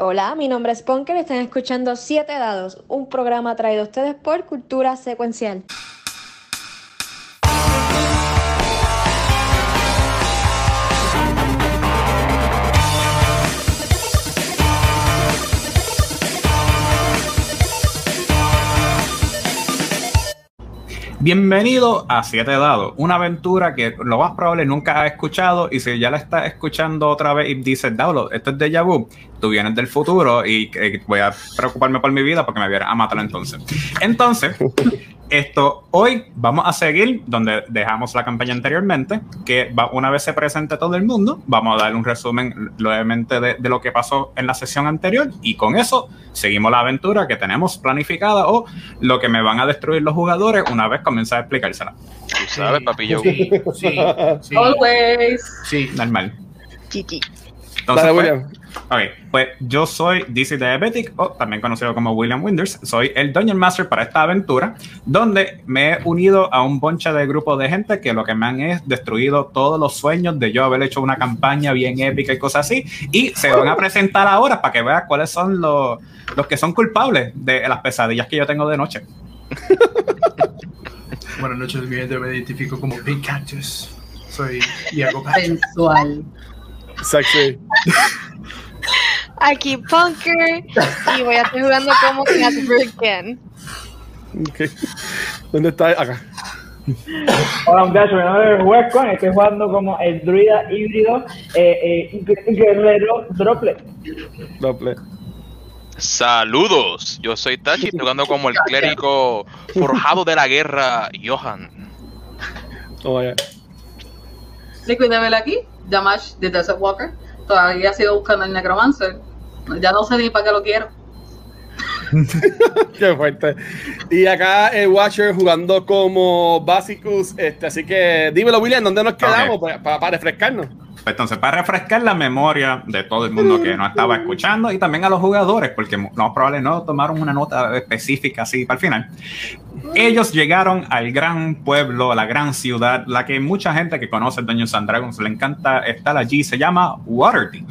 Hola, mi nombre es Ponker están escuchando Siete Dados, un programa traído a ustedes por Cultura Secuencial. Bienvenido a Siete Dados, una aventura que lo más probable nunca has escuchado y si ya la estás escuchando otra vez y dices, Daulo, esto es de vu, tú vienes del futuro y eh, voy a preocuparme por mi vida porque me voy a matar entonces. Entonces, esto, hoy vamos a seguir donde dejamos la campaña anteriormente, que va, una vez se presente todo el mundo, vamos a dar un resumen levemente de, de, lo que pasó en la sesión anterior y con eso seguimos la aventura que tenemos planificada o lo que me van a destruir los jugadores una vez comienza a explicársela. Sabes, papillo. Sí, sí, sí. Always. Sí. Normal. Titi. Entonces, Dale, pues, William. ok, pues yo soy DC Diabetic, o también conocido como William Winders. Soy el Dungeon Master para esta aventura, donde me he unido a un boncha de grupo de gente que lo que me han es destruido todos los sueños de yo haber hecho una campaña bien épica y cosas así. Y se van a presentar ahora para que veas cuáles son los, los que son culpables de las pesadillas que yo tengo de noche. Buenas noches, mi gente. Me identifico como Big Cactus. Soy Diego. Sensual. Sexy. Aquí Punker y voy a estar jugando como Ken. Ok. ¿Dónde está? Acá. Hola muchachos, mi nombre es Wescon, estoy jugando como el druida híbrido eh, eh, guerrero droplet. Doble. Saludos, yo soy Tachi, estoy jugando como el clérigo forjado de la guerra, Johan. Oh, Level aquí, Damash de Desert Walker. Todavía sigo buscando el Necromancer. Ya no sé ni para qué lo quiero. Qué fuerte. Y acá el Watcher jugando como Basicus. Este, así que dímelo, William, ¿dónde nos quedamos Ok. para, para refrescarnos? Pues Entonces, para refrescar la memoria de todo el mundo que no estaba escuchando y también a los jugadores, porque lo más probable no tomaron una nota específica así para el final. Ellos llegaron al gran pueblo, a la gran ciudad, la que mucha gente que conoce Dungeons and Dragons le encanta estar allí, se llama Waterdeep.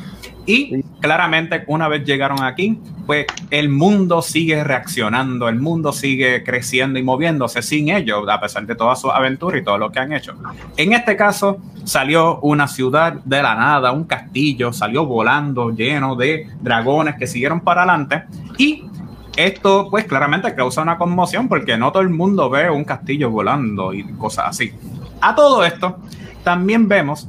Y claramente una vez llegaron aquí, pues el mundo sigue reaccionando, el mundo sigue creciendo y moviéndose sin ellos, a pesar de toda su aventura y todo lo que han hecho. En este caso, salió una ciudad de la nada, un castillo, salió volando lleno de dragones que siguieron para adelante y esto pues claramente causa una conmoción porque no todo el mundo ve un castillo volando y cosas así. A todo esto, también vemos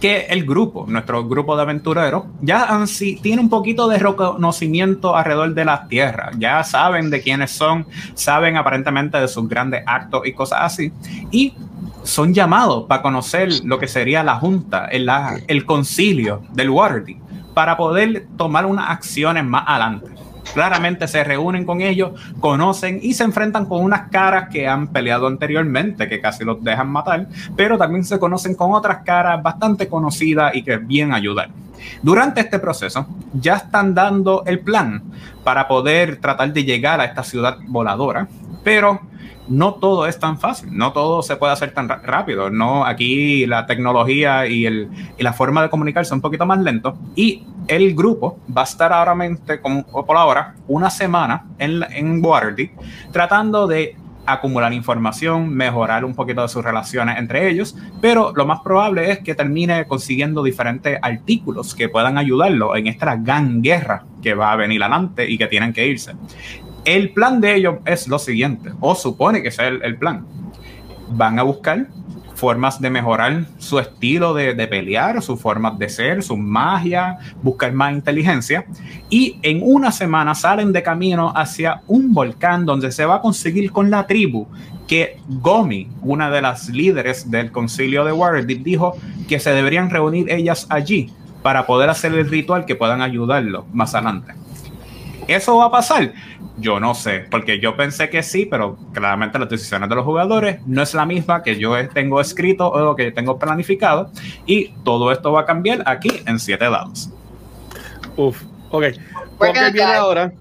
que el grupo, nuestro grupo de aventureros, ya han, tiene un poquito de reconocimiento alrededor de las tierras. Ya saben de quiénes son, saben aparentemente de sus grandes actos y cosas así. Y son llamados para conocer lo que sería la junta, el, la- el concilio del Waterdeep, para poder tomar unas acciones más adelante. Claramente se reúnen con ellos, conocen y se enfrentan con unas caras que han peleado anteriormente, que casi los dejan matar, pero también se conocen con otras caras bastante conocidas y que bien ayudar. Durante este proceso ya están dando el plan para poder tratar de llegar a esta ciudad voladora, pero no todo es tan fácil, no todo se puede hacer tan rápido, no aquí la tecnología y, el, y la forma de comunicarse es un poquito más lento y el grupo va a estar ahora mente, como por ahora una semana en, en Waterdeep tratando de acumular información, mejorar un poquito de sus relaciones entre ellos, pero lo más probable es que termine consiguiendo diferentes artículos que puedan ayudarlo en esta gran guerra que va a venir adelante y que tienen que irse. El plan de ellos es lo siguiente, o supone que sea el, el plan. Van a buscar formas de mejorar su estilo de, de pelear, sus formas de ser, su magia, buscar más inteligencia. Y en una semana salen de camino hacia un volcán donde se va a conseguir con la tribu que Gomi, una de las líderes del concilio de Waterdeep, dijo que se deberían reunir ellas allí para poder hacer el ritual que puedan ayudarlo más adelante. ¿Eso va a pasar? Yo no sé, porque yo pensé que sí, pero claramente las decisiones de los jugadores no es la misma que yo tengo escrito o lo que tengo planificado. Y todo esto va a cambiar aquí en 7 dados. Uf, ok. Porque gonna viene ahora.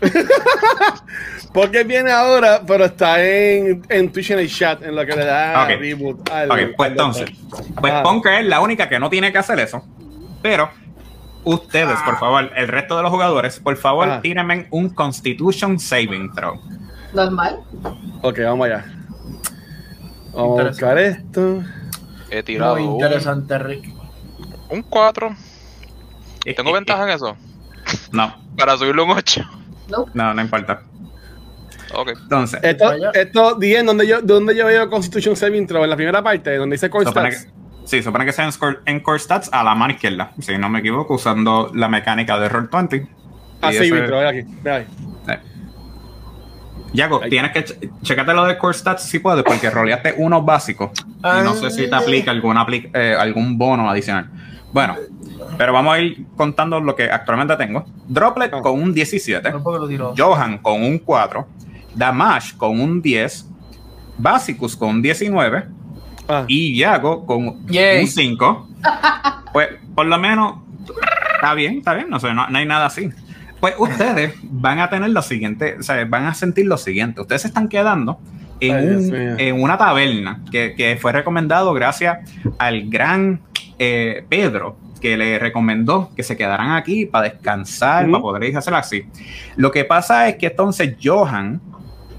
Porque viene ahora, pero está en, en Twitch en el chat, en lo que le da Ok. reboot al. Ok, pues al- entonces, pues Ah. Punker es la única que no tiene que hacer eso, pero ustedes, por favor, el resto de los jugadores, por favor, Ajá. tírenme un Constitution Saving Throw. Normal. Ok, vamos allá. Vamos a buscar esto. He tirado Muy un, interesante, Rick. un 4. Eh, ¿Tengo ventaja en eso? No, Para subirlo un 8. no, no importa. Ok. Entonces, Esto, esto, Dien, ¿dónde yo, dónde yo veo Constitution Saving Throw? En la primera parte, donde dice Core supone Stats. que, sí, supone que sea en, score- en Core Stats a la mano izquierda, si no me equivoco, usando la mecánica de Roll20. Ah, Throw, ve aquí. Ve ahí. Yago, tienes que che- checarte lo de Core Stats si puedes, porque roleaste unos básicos. Y no sé si te aplica alguna apli- eh, algún bono adicional. Bueno, pero vamos a ir contando lo que actualmente tengo. Droplet Ah. con un 17. No porque lo tiró. Johan con un 4. Damash con un 10. Basicus con un 19. Ah. Y Yago con Yay. un 5. Pues por lo menos está bien, está bien. No, sé, no, no hay nada así. Pues ustedes van a tener lo siguiente, o sea, van a sentir lo siguiente. Ustedes se están quedando en, Ay, Dios un- mío. en una taberna que, que fue recomendado gracias al gran eh, Pedro, que le recomendó que se quedaran aquí para descansar, para poder hacerlo así. Lo que pasa es que entonces Johan,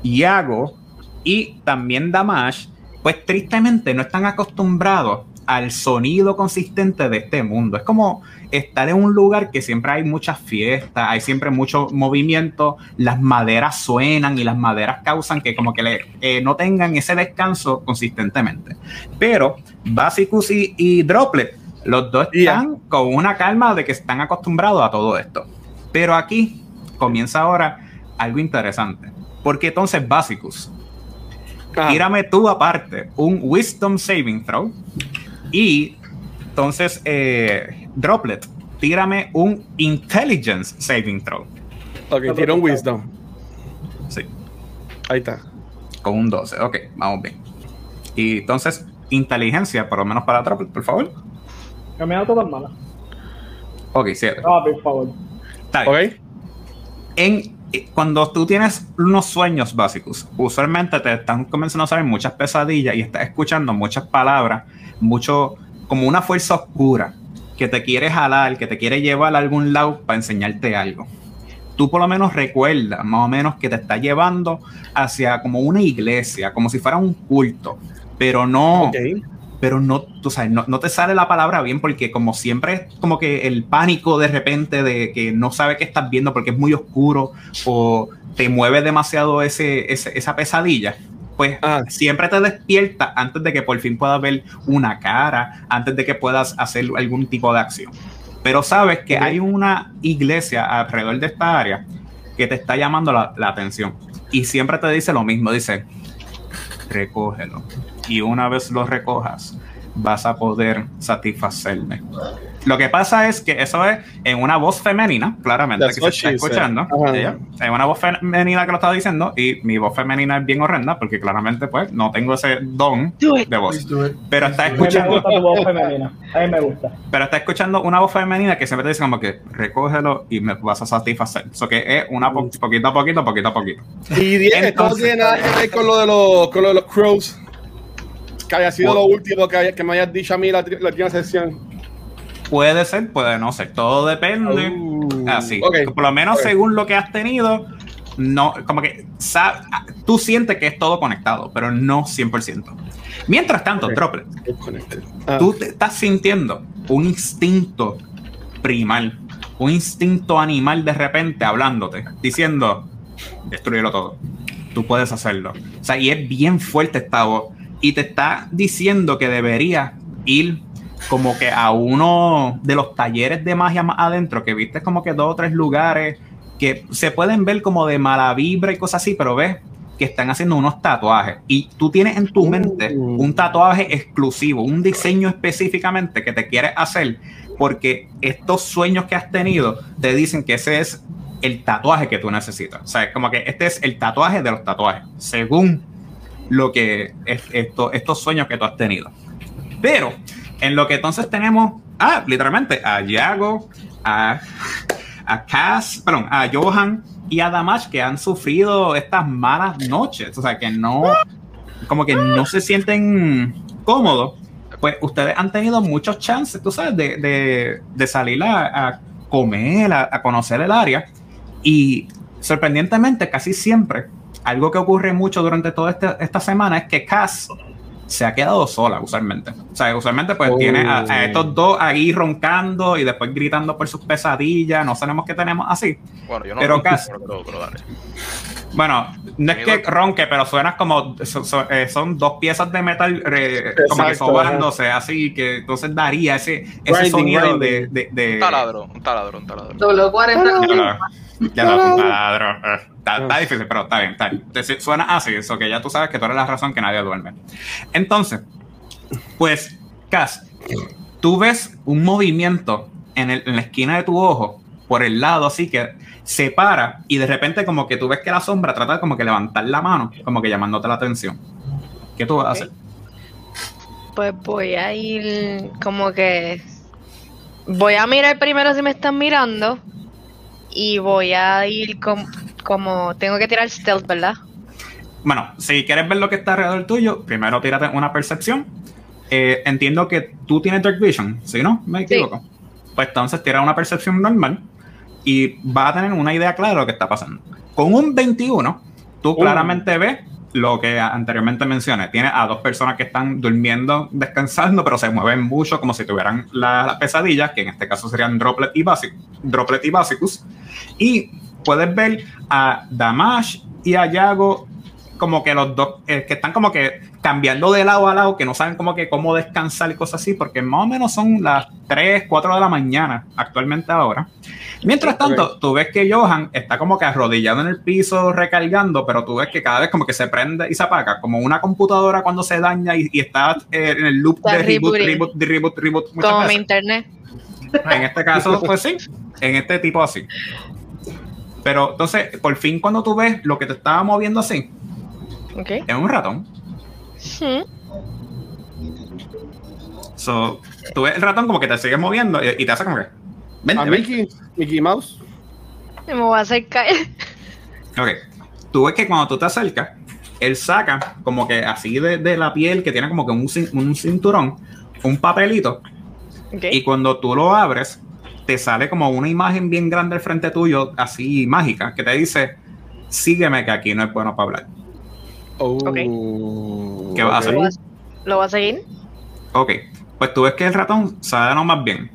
Iago y también Damash, pues tristemente no están acostumbrados al sonido consistente de este mundo. Es como estar en un lugar que siempre hay muchas fiestas, hay siempre mucho movimiento, las maderas suenan y las maderas causan que como que le- eh, no tengan ese descanso consistentemente. Pero Basicus y, y Droplet, los dos están con una calma de que están acostumbrados a todo esto. Pero aquí comienza ahora algo interesante. Porque entonces Basicus, Ah. tírame tú aparte un Wisdom Saving Throw. Y entonces, eh, Droplet, tírame un Intelligence Saving Throw. Ok, tiro un Wisdom. Sí, Ahí está. con un 12. Ok, vamos bien. Y entonces, inteligencia, por lo menos para Droplet, por favor. Que me da todas malas. Ok, 7. No, por favor. Está bien. Ok. en, cuando tú tienes unos sueños básicos, usualmente te están comenzando a salir muchas pesadillas y estás escuchando muchas palabras, mucho como una fuerza oscura que te quiere jalar, que te quiere llevar a algún lado para enseñarte algo. Tú por lo menos recuerdas más o menos que te está llevando hacia como una iglesia, como si fuera un culto, pero no. Pero no, tú sabes, no, no te sale la palabra bien porque como siempre es como que el pánico de repente de que no sabe qué estás viendo porque es muy oscuro o te mueve demasiado ese, ese- esa pesadilla, pues Ah. siempre te despierta antes de que por fin puedas ver una cara, antes de que puedas hacer algún tipo de acción. Pero sabes que hay una iglesia alrededor de esta área que te está llamando la, la atención y siempre te dice lo mismo, dice, recógelo. Y una vez lo recojas, vas a poder satisfacerme. Lo que pasa es que eso es en una voz femenina, claramente, That's que se está escuchando. Ella, En una voz femenina que lo está diciendo, y mi voz femenina es bien horrenda, porque claramente, pues, no tengo ese don de voz. Pero está A mí me escuchando, gusta tu voz femenina. A mí me gusta. pero está escuchando una voz femenina que siempre te dice como que recógelo y me vas a satisfacer. Eso que es una po- poquito a poquito, poquito a poquito. Y no Entonces- tiene nada que ver con lo de los, con lo de los crows. Que haya sido lo último que, haya- que me hayas dicho a mí la, última sesión. Puede ser, puede no ser. Todo depende. Uh, Así. Por lo menos según lo que has tenido, no, como que sa- tú sientes que es todo conectado, pero no 100%. Mientras tanto, Ok. Droplet, Ah, tú te estás sintiendo un instinto primal, un instinto animal de repente hablándote, diciendo, destruyelo todo. Tú puedes hacerlo. O sea, y es bien fuerte esta voz. Y te está diciendo que deberías ir como que a uno de los talleres de magia más adentro, que viste como que dos o tres lugares que se pueden ver como de mala vibra y cosas así, pero ves que están haciendo unos tatuajes y tú tienes en tu mente Uh. un tatuaje exclusivo, un diseño específicamente que te quieres hacer porque estos sueños que has tenido te dicen que ese es el tatuaje que tú necesitas. O sea, es como que este es el tatuaje de los tatuajes, según lo que es esto, estos sueños que tú has tenido. Pero en lo que entonces tenemos, ah, literalmente, a Yago, a, a Cass, perdón, a Johan y a Damash que han sufrido estas malas noches, o sea, que no, como que no se sienten cómodos, pues ustedes han tenido muchos chances, tú sabes, de, de, salir a, comer, a conocer el área. Y sorprendentemente, casi siempre, algo que ocurre mucho durante toda esta, esta semana es que Cass se ha quedado sola usualmente. O sea, usualmente pues Oh. tiene a, a estos dos ahí roncando y después gritando por sus pesadillas. No sabemos qué tenemos así. Bueno, yo no Pero sé, Cas- pero, pero- pero dale. Bueno, no es que ronque, pero suenas como so- so- eh, son dos piezas de metal eh, como que sobándose, así que entonces daría ese, ese Grinding, sonido grinding. de, de, de- Un taladro, un taladro, un taladro. W40. Ya lo- ya lo- taladro, eh, Está, está difícil, pero está bien, está bien. Entonces, Suena así, eso que ya tú sabes que tú eres la razón que nadie duerme. Entonces, pues, Cas, tú ves un movimiento en, el- en la esquina de tu ojo, por el lado, así que se para y de repente como que tú ves que la sombra trata de como que levantar la mano, como que llamándote la atención. ¿Qué tú vas a hacer? Pues voy a ir como que... Voy a mirar primero si me están mirando. Y voy a ir com- como... Tengo que tirar stealth, ¿verdad? Bueno, si quieres ver lo que está alrededor tuyo, primero tírate una percepción. Eh, entiendo que tú tienes Dark Vision, ¿sí no? ¿Me Sí. equivoco? Pues entonces tira una percepción normal y vas a tener una idea clara de lo que está pasando. Con un 21, tú claramente ves lo que anteriormente mencioné. Tienes a dos personas que están durmiendo, descansando, pero se mueven mucho como si tuvieran la- las pesadillas, que en este caso serían Droplet y, Basic, Droplet y Basicus. Y puedes ver a Damash y a Yago como que los dos eh, que están como que cambiando de lado a lado, que no saben como que cómo descansar y cosas así, porque más o menos son las 3, 4 de la mañana actualmente ahora. Mientras tanto, tú ves que Johan está como que arrodillado en el piso recargando, pero tú ves que cada vez como que se prende y se apaga, como una computadora cuando se daña y, y está eh, en el loop Está de reboot, reboot, de reboot, reboot, Como mi internet. En este caso, pues sí, en este tipo así. Pero entonces, por fin cuando tú ves lo que te estaba moviendo así, Ok. es un ratón. Hmm. So, tú ves el ratón como que te sigue moviendo y, y te hace como que. Vente, A vente. Mickey, Mickey Mouse. Me voy a hacer caer. Ok. Tú ves que cuando tú te acercas, él saca como que así de, de la piel que tiene como que un, un cinturón, un papelito, Ok. y cuando tú lo abres, te sale como una imagen bien grande al frente tuyo, así mágica, que te dice: Sígueme, que aquí no es bueno para hablar. Oh, ¿Qué vas a hacer? ¿Lo vas- ¿Lo vas a seguir? Ok, pues tú ves que el ratón sabe no más bien,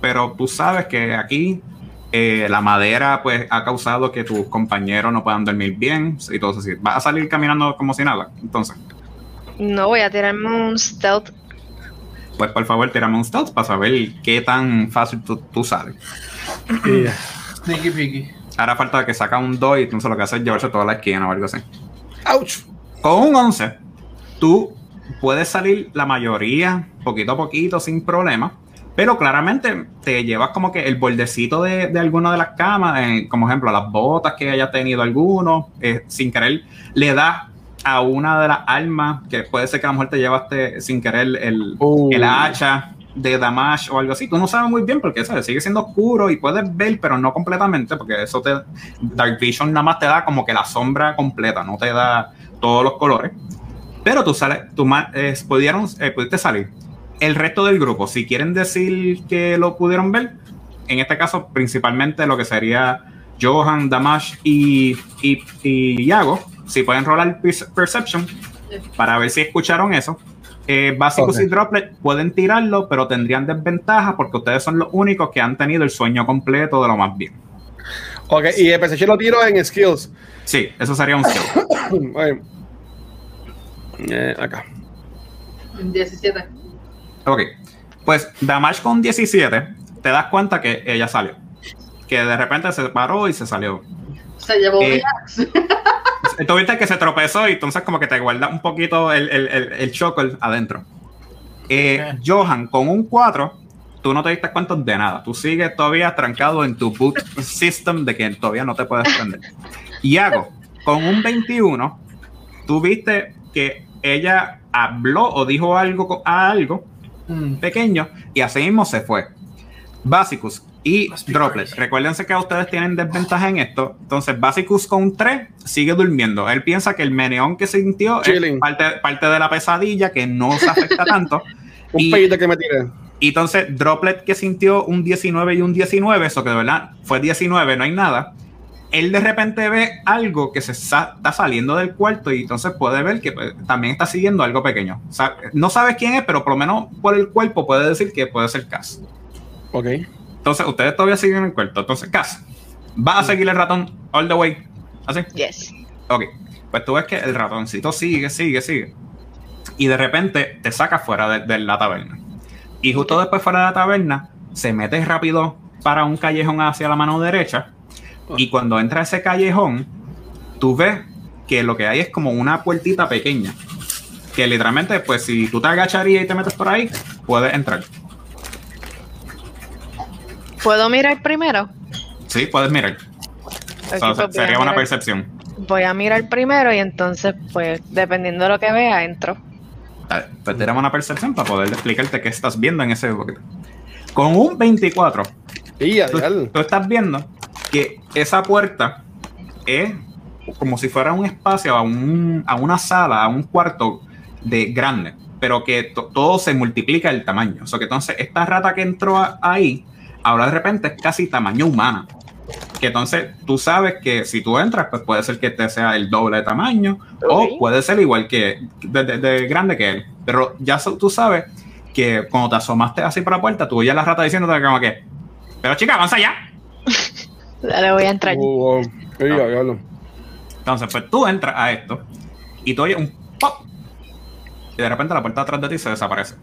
pero tú sabes que aquí eh, la madera pues ha causado que tus compañeros no puedan dormir bien y todo eso así. Vas a salir caminando como si nada. Entonces, No, voy a tirarme un stealth. Pues por favor, tírame un stealth para saber qué tan fácil tú, tú sales. Yeah. Sneaky Piggy. Ahora falta que saca un 2 y entonces lo que hace es llevarse toda la esquina o algo así. Ouch. Con un 11, tú puedes salir la mayoría, poquito a poquito, sin problema. Pero claramente te llevas como que el bordecito de, de alguna de las camas, eh, como ejemplo las botas que haya tenido alguno, eh, sin querer le das a una de las armas, que puede ser que a lo mejor te llevaste sin querer el, Oh. el hacha de Damash o algo así. Tú no sabes muy bien porque ¿sabes? sigue siendo oscuro y puedes ver, pero no completamente, porque eso te. Dark Vision nada más te da como que la sombra completa, no te da todos los colores. Pero tú sales, tú eh, pudieron, eh, pudiste salir. El resto del grupo, si quieren decir que lo pudieron ver, en este caso, principalmente lo que sería Johan, Damash y, y, y Yago, si pueden rolar perce- Perception para ver si escucharon eso. Eh, Básicos y Droplet pueden tirarlo, pero tendrían desventaja porque ustedes son los únicos que han tenido el sueño completo de lo más bien. Ok, y el PlayStation lo tiro en skills. Sí, eso sería un skill. Ok. Eh, acá. 17. Ok, pues Damash con 17, te das cuenta que ella salió. Que de repente se paró y se salió. Se llevó Eh, axe. Tú viste que se tropezó y entonces como que te guarda un poquito el, el, el, el chocolate adentro. Eh, Johan, con un 4, tú no te diste cuenta de nada. Tú sigues todavía trancado en tu boot system de que todavía no te puedes prender. Iago, con un 21, tú viste que ella habló o dijo algo a algo Mm. pequeño y así mismo se fue. Básicos y Droplet. Recuérdense que ustedes tienen desventaja en esto. Entonces, Básicos con 3 sigue durmiendo. Él piensa que el meneón que sintió es parte, parte de la pesadilla que no se afecta tanto. Un Y- que me tiré. Y entonces Droplet que sintió un 19 y un 19, eso que de verdad fue 19, no hay nada. Él de repente ve algo que se sa- está saliendo del cuarto y entonces puede ver que pues, también está siguiendo algo pequeño. O sea, no sabes quién es, pero por lo menos por el cuerpo puede decir que puede ser Cass. Ok. Entonces ustedes todavía siguen en el cuarto. Entonces Cass, va a seguir el ratón all the way. ¿Así? Yes. Ok, pues tú ves que el ratoncito sigue, sigue, sigue. Y de repente te saca fuera de, de la taberna. Y justo después fuera de la taberna, se mete rápido para un callejón hacia la mano derecha. Y cuando entra a ese callejón, tú ves que lo que hay es como una puertita pequeña. Que literalmente, pues si tú te agacharías y te metes por ahí, puedes entrar. ¿Puedo mirar primero? Sí, puedes mirar. So, pues sería una mirar- percepción. Voy a mirar primero y entonces, pues, dependiendo de lo que vea, entro. Dale, pues tenemos una percepción para poder explicarte qué estás viendo en ese boquete. Con un 24, Y a tú, tú estás viendo que esa puerta es como si fuera un espacio, a, un- a una sala, a un cuarto de grande, pero que to- todo se multiplica el tamaño. O sea que entonces esta rata que entró a- ahí, ahora de repente es casi tamaño humana. Que entonces tú sabes que si tú entras, pues puede ser que te sea el doble de tamaño, o puede ser igual que de, de- de grande que él. Pero ya so- tú sabes que cuando te asomaste así por la puerta, tú oyes la rata diciéndote como que, pero chica, avanza ya. Dale, voy a entrar. Oh. Entonces, pues tú entras a esto y tú oyes un pop. Y de repente la puerta atrás de ti se desaparece.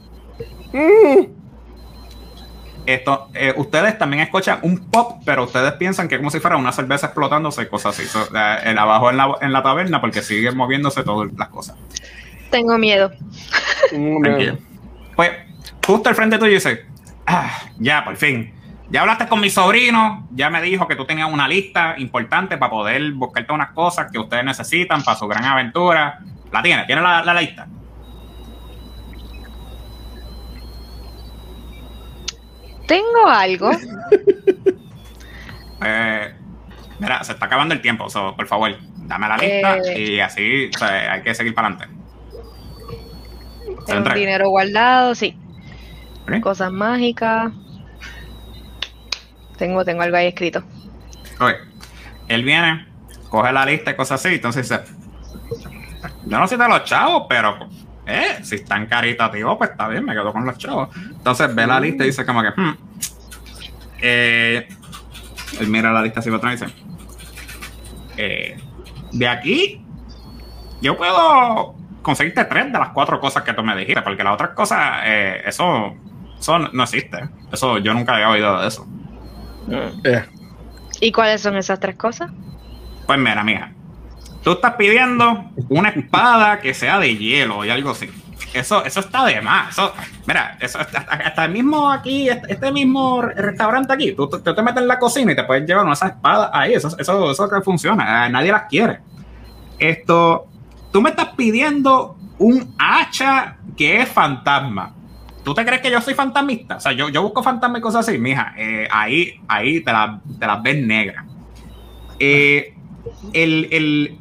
Esto, eh, ustedes también escuchan un pop, pero ustedes piensan que es como si fuera una cerveza explotándose y cosas así. So, eh, el abajo en la, en la taberna porque siguen moviéndose todas las cosas. Tengo miedo. Mm, Tranquilo. Pues, justo al frente tuyo dice, ah, ya, por fin. Ya hablaste con mi sobrino, ya me dijo que tú tenías una lista importante para poder buscarte unas cosas que ustedes necesitan para su gran aventura. La tiene, tiene la, la lista. Tengo algo. Eh, mira, se está acabando el tiempo, so, por favor, dame la lista Eh. y así o sea, hay que seguir para adelante. Tengo dinero guardado, sí. Cosas mágicas. Tengo, tengo algo ahí escrito. Ok. Él viene, coge la lista y cosas así, entonces dice, yo no sé de los chavos, pero eh, si están caritativos, pues está bien, me quedo con los chavos. Entonces ve la lista y dice como que, hmm, eh, él mira la lista así para atrás y dice, eh, de aquí, yo puedo conseguirte tres de las cuatro cosas que tú me dijiste, porque las otras cosas, eh, eso, eso no existe. Eso yo nunca había oído de eso. Eh, ¿Y cuáles son esas tres cosas? Pues mira, mija. Tú estás pidiendo una espada que sea de hielo y algo así. Eso, eso está de más. Mira, eso, hasta, el mismo aquí, este, este mismo re- restaurante aquí, tú, te metes en la cocina y te puedes llevar una espadas ahí. Eso, eso, eso que funciona. Eh, nadie las quiere. Esto, tú me estás pidiendo un hacha que es fantasma. ¿Tú te crees que yo soy fantasmista? O sea, yo, yo busco fantasmas y cosas así. Mija, eh, ahí, ahí te, la- te las ves negras. Eh, el, el,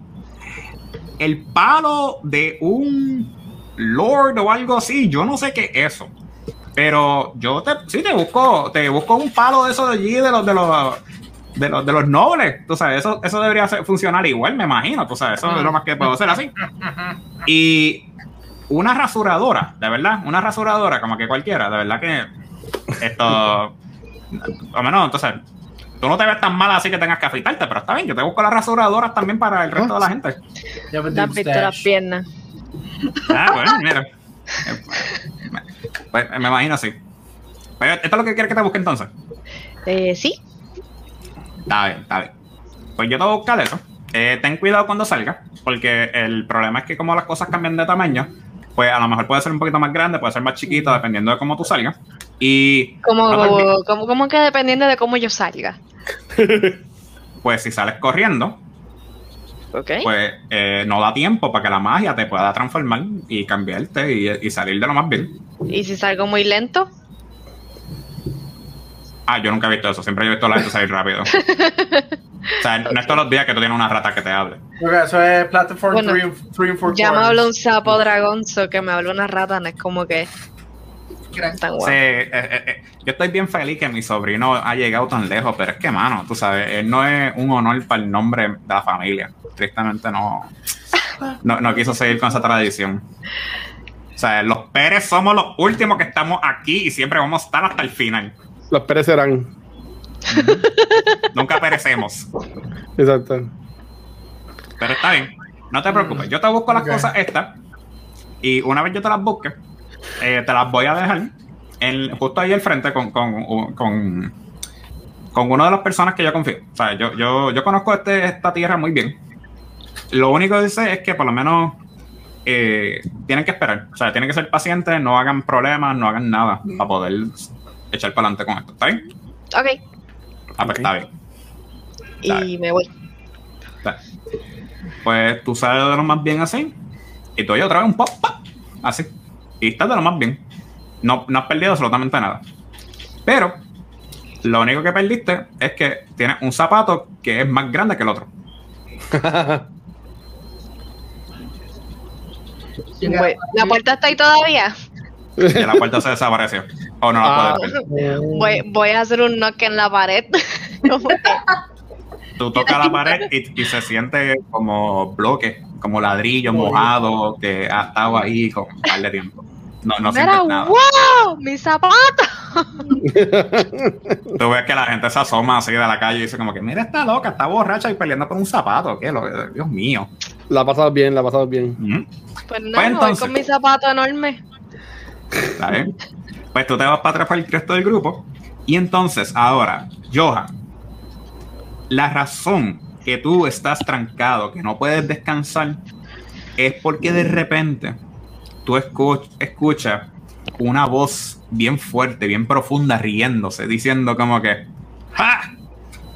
el palo de un lord o algo así, yo no sé qué es eso. Pero yo te, sí te busco, te busco un palo de eso de allí, de los, de los, de los, de los nobles. Tú sabes, eso, eso debería funcionar igual, me imagino. Tú sabes, eso es lo más que puedo hacer así. Y una rasuradora, de verdad, una rasuradora, como que cualquiera, de verdad que esto, o menos, entonces, tú no te ves tan mal así que tengas que afeitarte, pero está bien, yo te busco las rasuradoras también para el resto de la gente. You have a ¿Te has visto las piernas? Ah, bueno, mira. Pues me imagino así. Pero, ¿Esto es lo que quieres que te busque entonces? Eh, sí. Está bien, está bien. Pues yo te voy a buscar eso. Eh, ten cuidado cuando salga, porque el problema es que como las cosas cambian de tamaño, pues a lo mejor puede ser un poquito más grande, puede ser más chiquito, dependiendo de cómo tú salgas. Y Como, No como, como que dependiendo de cómo yo salga. pues si sales corriendo, ¿Ok? pues eh, no da tiempo para que la magia te pueda transformar y cambiarte y, y salir de lo más vil. ¿Y si salgo muy lento? Ah, yo nunca he visto eso, siempre he visto a la gente salir rápido. O sea, no es todos los días que tú tienes una rata que te hable. Ok, eso es Platform Bueno, 3 and 4 Ya me habló un sapo dragón, so que me habló una rata, no es como que. Tan Sí, eh, eh, eh, yo estoy bien feliz que mi sobrino ha llegado tan lejos, pero es que, mano, tú sabes, él no es un honor para el nombre de la familia. Tristemente no, no, no quiso seguir con esa tradición. O sea, los Pérez somos los últimos que estamos aquí y siempre vamos a estar hasta el final. Los Pérez serán. Nunca perecemos. Exacto. Pero está bien, no te preocupes. Yo te busco las cosas estas y una vez yo te las busque, eh, te las voy a dejar en- justo ahí al frente con, con, con, con una de las personas que yo confío. O sea, yo, yo, yo conozco este, esta tierra muy bien. Lo único que dice es que por lo menos eh, tienen que esperar. O sea, tienen que ser pacientes, no hagan problemas, no hagan nada para poder echar para adelante con esto. ¿Está bien? Ok, Ah, pues Ok. está bien. y me voy. Pues tú sales de lo más bien así. Y tú otra vez un pop, pop, así. Y estás de lo más bien. No, no has perdido absolutamente nada. Pero lo único que perdiste es que tienes un zapato que es más grande que el otro. Voy- ¿La puerta está ahí todavía? Y la puerta se desapareció. O no la Ah. puedes ver. Voy, voy a hacer un knock en la pared. Tú tocas la pared y, y se siente como bloque, como ladrillo mojado que ha estado ahí con un par de tiempo. No, no Mira, sientes nada. wow, mi zapato. Tú ves que la gente se asoma así de la calle y dice como que, mira, está loca, está borracha y peleando con un zapato. ¿Qué? Lo- Dios mío. La ha pasado bien, la ha pasado bien. Mm, Pues no, Pues voy con mi zapato enorme. ¿Está bien? Pues tú te vas para atrás para el resto del grupo. Y entonces, ahora, Johan, la razón que tú estás trancado, que no puedes descansar, es porque de repente tú escu- escuchas una voz bien fuerte, bien profunda, riéndose, diciendo como que, ¡Ja!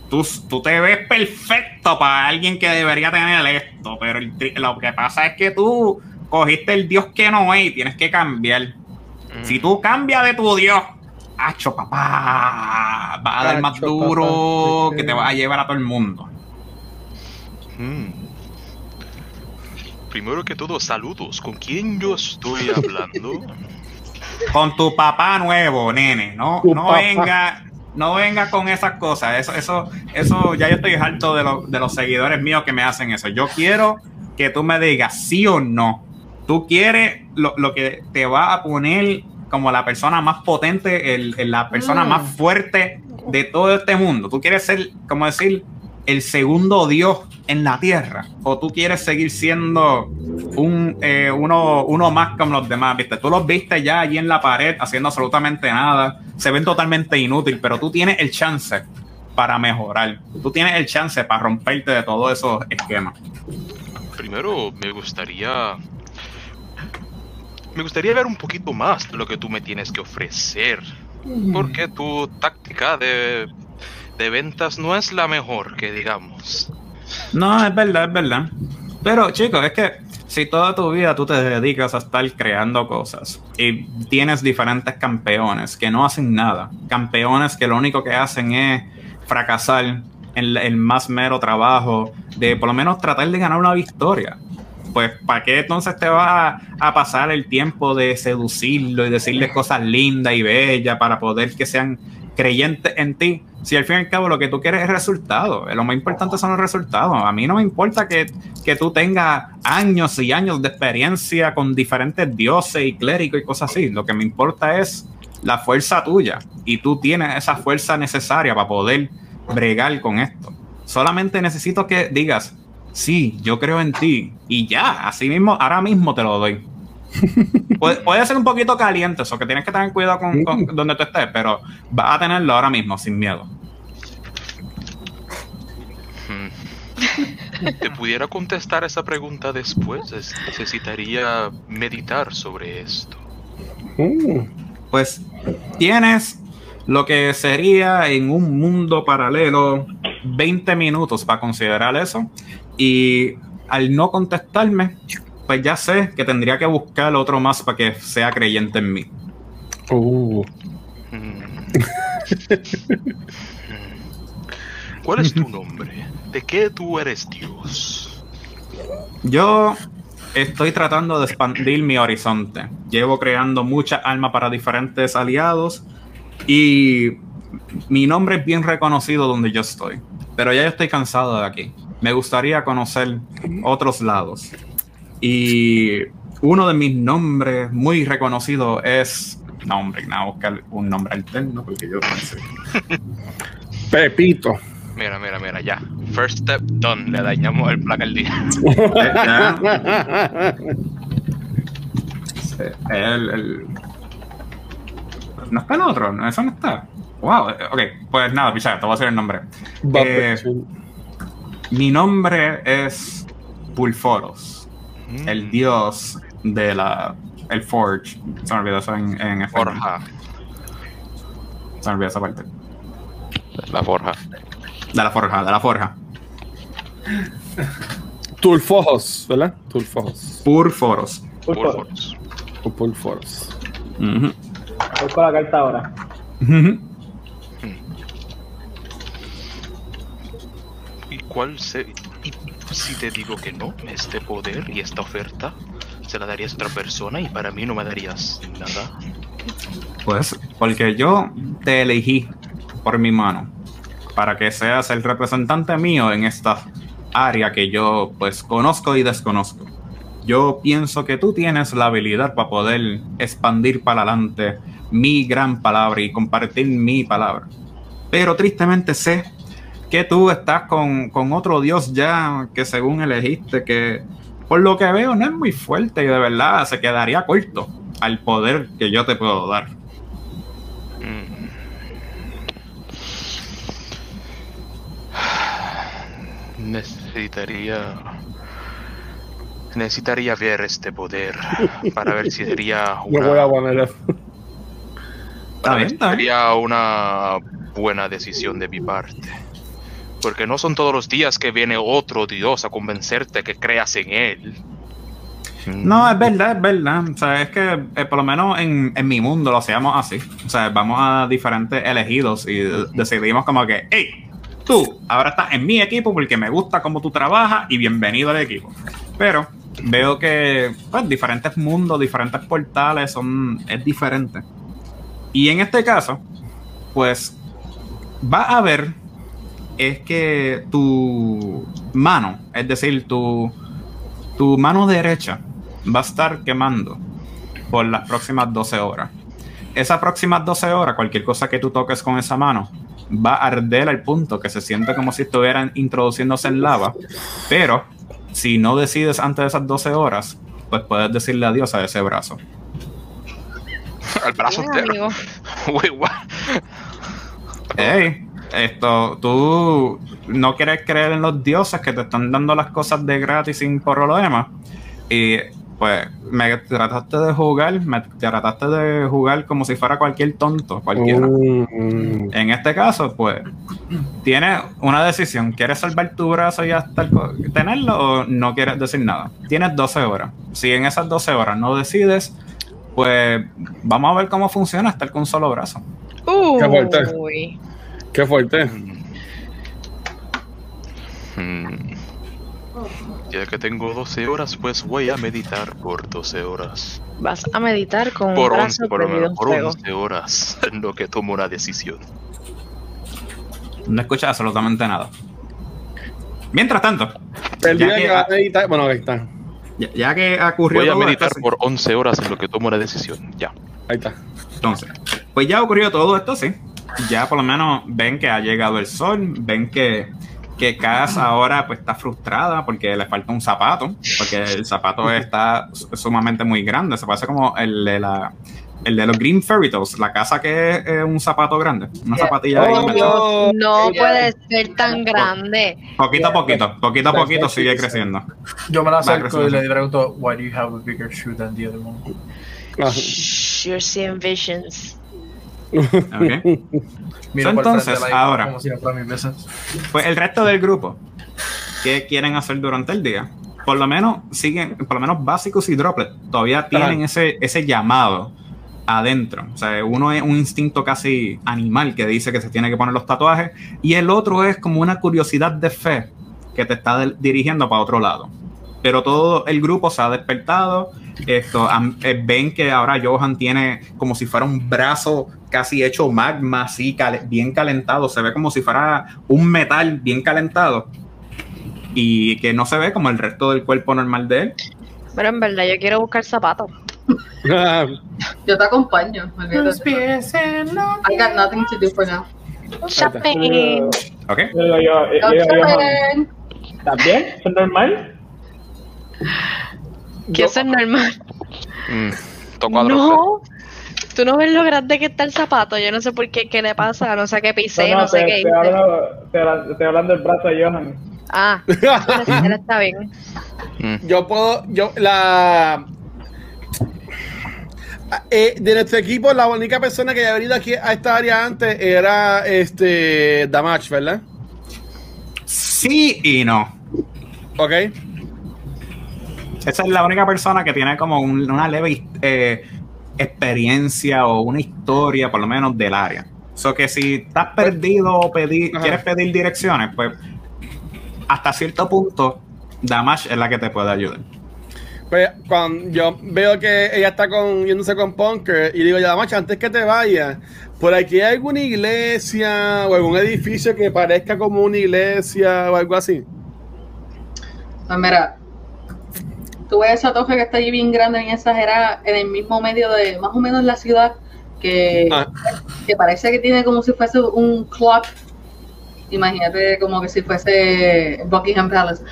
Tú, tú te ves perfecto para alguien que debería tener esto, pero el lo que pasa es que tú cogiste el Dios que no es y tienes que cambiar. Si tú cambias de tu Dios, hacho papá, va a dar más duro papá. que te va a llevar a todo el mundo. Mm. Primero que todo, saludos. ¿Con quién yo estoy hablando? Con tu papá nuevo, nene. No, Tu no papá. venga, no venga con esas cosas. Eso, eso, eso, ya yo estoy harto de, lo- de los seguidores míos que me hacen eso. Yo quiero que tú me digas sí o no. Tú quieres lo, lo que te va a poner como la persona más potente, el, el- la persona Mm. más fuerte de todo este mundo. Tú quieres ser, como decir, el segundo Dios en la tierra. O tú quieres seguir siendo un, eh, uno, uno más como los demás, ¿viste? Tú los viste ya allí en la pared haciendo absolutamente nada. Se ven totalmente inútil, pero tú tienes el chance para mejorar. Tú tienes el chance para romperte de todos esos esquemas. Primero, me gustaría. Me gustaría ver un poquito más de lo que tú me tienes que ofrecer. Porque tu táctica de, de ventas no es la mejor, que digamos. No, es verdad, es verdad. Pero chicos, es que si toda tu vida tú te dedicas a estar creando cosas y tienes diferentes campeones que no hacen nada, campeones que lo único que hacen es fracasar en el, más mero trabajo de por lo menos tratar de ganar una victoria. Pues, ¿para qué entonces te va a, a pasar el tiempo de seducirlo y decirle cosas lindas y bellas para poder que sean creyentes en ti? Si al fin y al cabo lo que tú quieres es resultados, lo más importante son los resultados. A mí no me importa que, que tú tengas años y años de experiencia con diferentes dioses y clérigos y cosas así. Lo que me importa es la fuerza tuya y tú tienes esa fuerza necesaria para poder bregar con esto. Solamente necesito que digas, sí, yo creo en ti y ya, así mismo, ahora mismo te lo doy. Puede, puede ser un poquito caliente, eso que tienes que tener cuidado con, con donde tú estés, pero vas a tenerlo ahora mismo, sin miedo. Hmm. Te pudiera contestar esa pregunta después. Es- necesitaría meditar sobre esto. Mm. Pues tienes lo que sería en un mundo paralelo 20 minutos para considerar eso. Y al no contestarme, pues ya sé que tendría que buscar otro más para que sea creyente en mí. Uh. Hmm. ¿Cuál es tu nombre? ¿De qué tú eres Dios? Yo estoy tratando de expandir mi horizonte. Llevo creando muchas armas para diferentes aliados y mi nombre es bien reconocido donde yo estoy. Pero ya yo estoy cansado de aquí. Me gustaría conocer otros lados. Y uno de mis nombres muy reconocidos es. No, hombre, nada, buscar un nombre alterno porque yo pensé. Pepito. Mira, mira, mira, ya. First step done. Le dañamos el placa al día. El, el- No está el otro, no, eso no está. Wow, ok, pues nada, pichada, te voy a decir el nombre. Eh, mi nombre es Pulforos, Mm. el dios de la. El Forge. Se me olvidó eso en, en. Forja. Se me olvidó esa parte. La forja. De la forja, de la forja. Tulfojos, ¿verdad? Tulfojos. Purforos. Pulpo, Pulforos. O Pulforos. Ujú. busco la carta ahora. Ujú. ¿Y cuál se.? Si te digo que no, este poder y esta oferta se la darías a otra persona y para mí no me darías nada. Pues porque yo te elegí por mi mano para que seas el representante mío en esta área que yo pues conozco y desconozco. Yo pienso que tú tienes la habilidad para poder expandir para adelante mi gran palabra y compartir mi palabra. Pero tristemente sé tú estás con, con otro dios ya que según elegiste que por lo que veo no es muy fuerte y de verdad se quedaría corto al poder que yo te puedo dar. Mm. Necesitaría. Necesitaría ver este poder para ver si sería voy a poner sería una buena decisión de mi parte. Porque no son todos los días que viene otro dios a convencerte que creas en él. No, es verdad, es verdad. O sea, es que eh, por lo menos en, en mi mundo lo hacíamos así. O sea, vamos a diferentes elegidos y de- decidimos como que, hey, tú ahora estás en mi equipo porque me gusta cómo tú trabajas y bienvenido al equipo. Pero veo que, pues, diferentes mundos, diferentes portales son, es diferente. Y en este caso, pues, va a haber, es que tu mano, es decir, tu, tu mano derecha va a estar quemando por las próximas 12 horas. Esas próximas 12 horas, cualquier cosa que tú toques con esa mano va a arder al punto que se siente como si estuvieran introduciéndose en lava. Pero si no decides antes de esas 12 horas, pues puedes decirle adiós a ese brazo. Al brazo entero. Wait, what? Hey, esto, tú no quieres creer en los dioses que te están dando las cosas de gratis sin problema. Y pues me trataste de jugar, me trataste de jugar como si fuera cualquier tonto, cualquiera. Mm, En este caso, pues, tienes una decisión. ¿Quieres salvar tu brazo y hasta el- tenerlo o no quieres decir nada? Tienes 12 horas. Si en esas 12 horas no decides, pues vamos a ver cómo funciona estar con un solo brazo. Uy. Qué fuerte. Hmm. Ya que tengo 12 horas, pues voy a meditar por 12 horas. Vas a meditar con Por un 11, brazo por, lo perdido menos, en por fuego. 11 horas en lo que tomo una decisión. No escuchas absolutamente nada. Mientras tanto, Ya la que- que va a meditar. Bueno, ahí está. ya, ya que ocurrió Voy a todo meditar esto, por 11 horas en lo que tomo una decisión. Ya. Ahí está. Entonces, pues ya ocurrió todo esto, sí. Ya por lo menos ven que ha llegado el sol, ven que, que Cass ahora pues está frustrada porque le falta un zapato, porque el zapato está su- sumamente muy grande, se parece como el de la el de los Green Fairy Tales, la casa que es eh, un zapato grande, una zapatilla ahí Oh, metida. no. Puede ser tan grande. poquito a poquito, poquito a poquito sigue creciendo. Yo me la acerco y le pregunto, why do you have a bigger shoe than the other one? Shh, You're seeing visions. entonces, la ahora. como si no fuera mi business. Pues el resto del grupo, ¿qué quieren hacer durante el día? Por lo menos siguen, por lo menos básicos y droplet, todavía tienen ese, ese llamado adentro. O sea, uno es un instinto casi animal que dice que se tiene que poner los tatuajes, y el otro es como una curiosidad de fe que te está dirigiendo para otro lado. pero todo el grupo se ha despertado. Esto, eh, ven que ahora Johan tiene como si fuera un brazo casi hecho magma, así cale- bien calentado. Se ve como si fuera un metal bien calentado. Y que no se ve como el resto del cuerpo normal de él. Pero en verdad yo quiero buscar zapatos. Yo te acompaño. olvídate. I got nothing to do for now. Shopping. ¿Ok? ¿estás bien? ¿Es normal? Eso es normal. Mm, Toco a No. Tú no ves lo grande que está el zapato. Yo no sé por qué, qué le pasa. No sé qué pisé, no, sé te- qué estoy hice. hablando, del brazo de Johan. Ah, está bien. Mm. Yo puedo, yo, la. eh, de nuestro equipo, la única persona que había venido aquí a esta área antes era este Damage, ¿verdad? Sí y no. Ok. Esa es la única persona que tiene como un- una leve eh, experiencia o una historia, por lo menos, del área. So que si estás perdido o pedir, Ajá. quieres pedir direcciones, pues hasta cierto punto, Damash es la que te puede ayudar. Pues cuando yo veo que ella está con, yéndose con Punker y digo, ya Damage, antes que te vayas, por aquí hay alguna iglesia o algún edificio que parezca como una iglesia o algo así. Pues mira, tú ves esa torre que está allí bien grande, bien exagerada, en el mismo medio de más o menos la ciudad, que, Ah. que parece que tiene como si fuese un clock. Imagínate como que si fuese Buckingham Palace.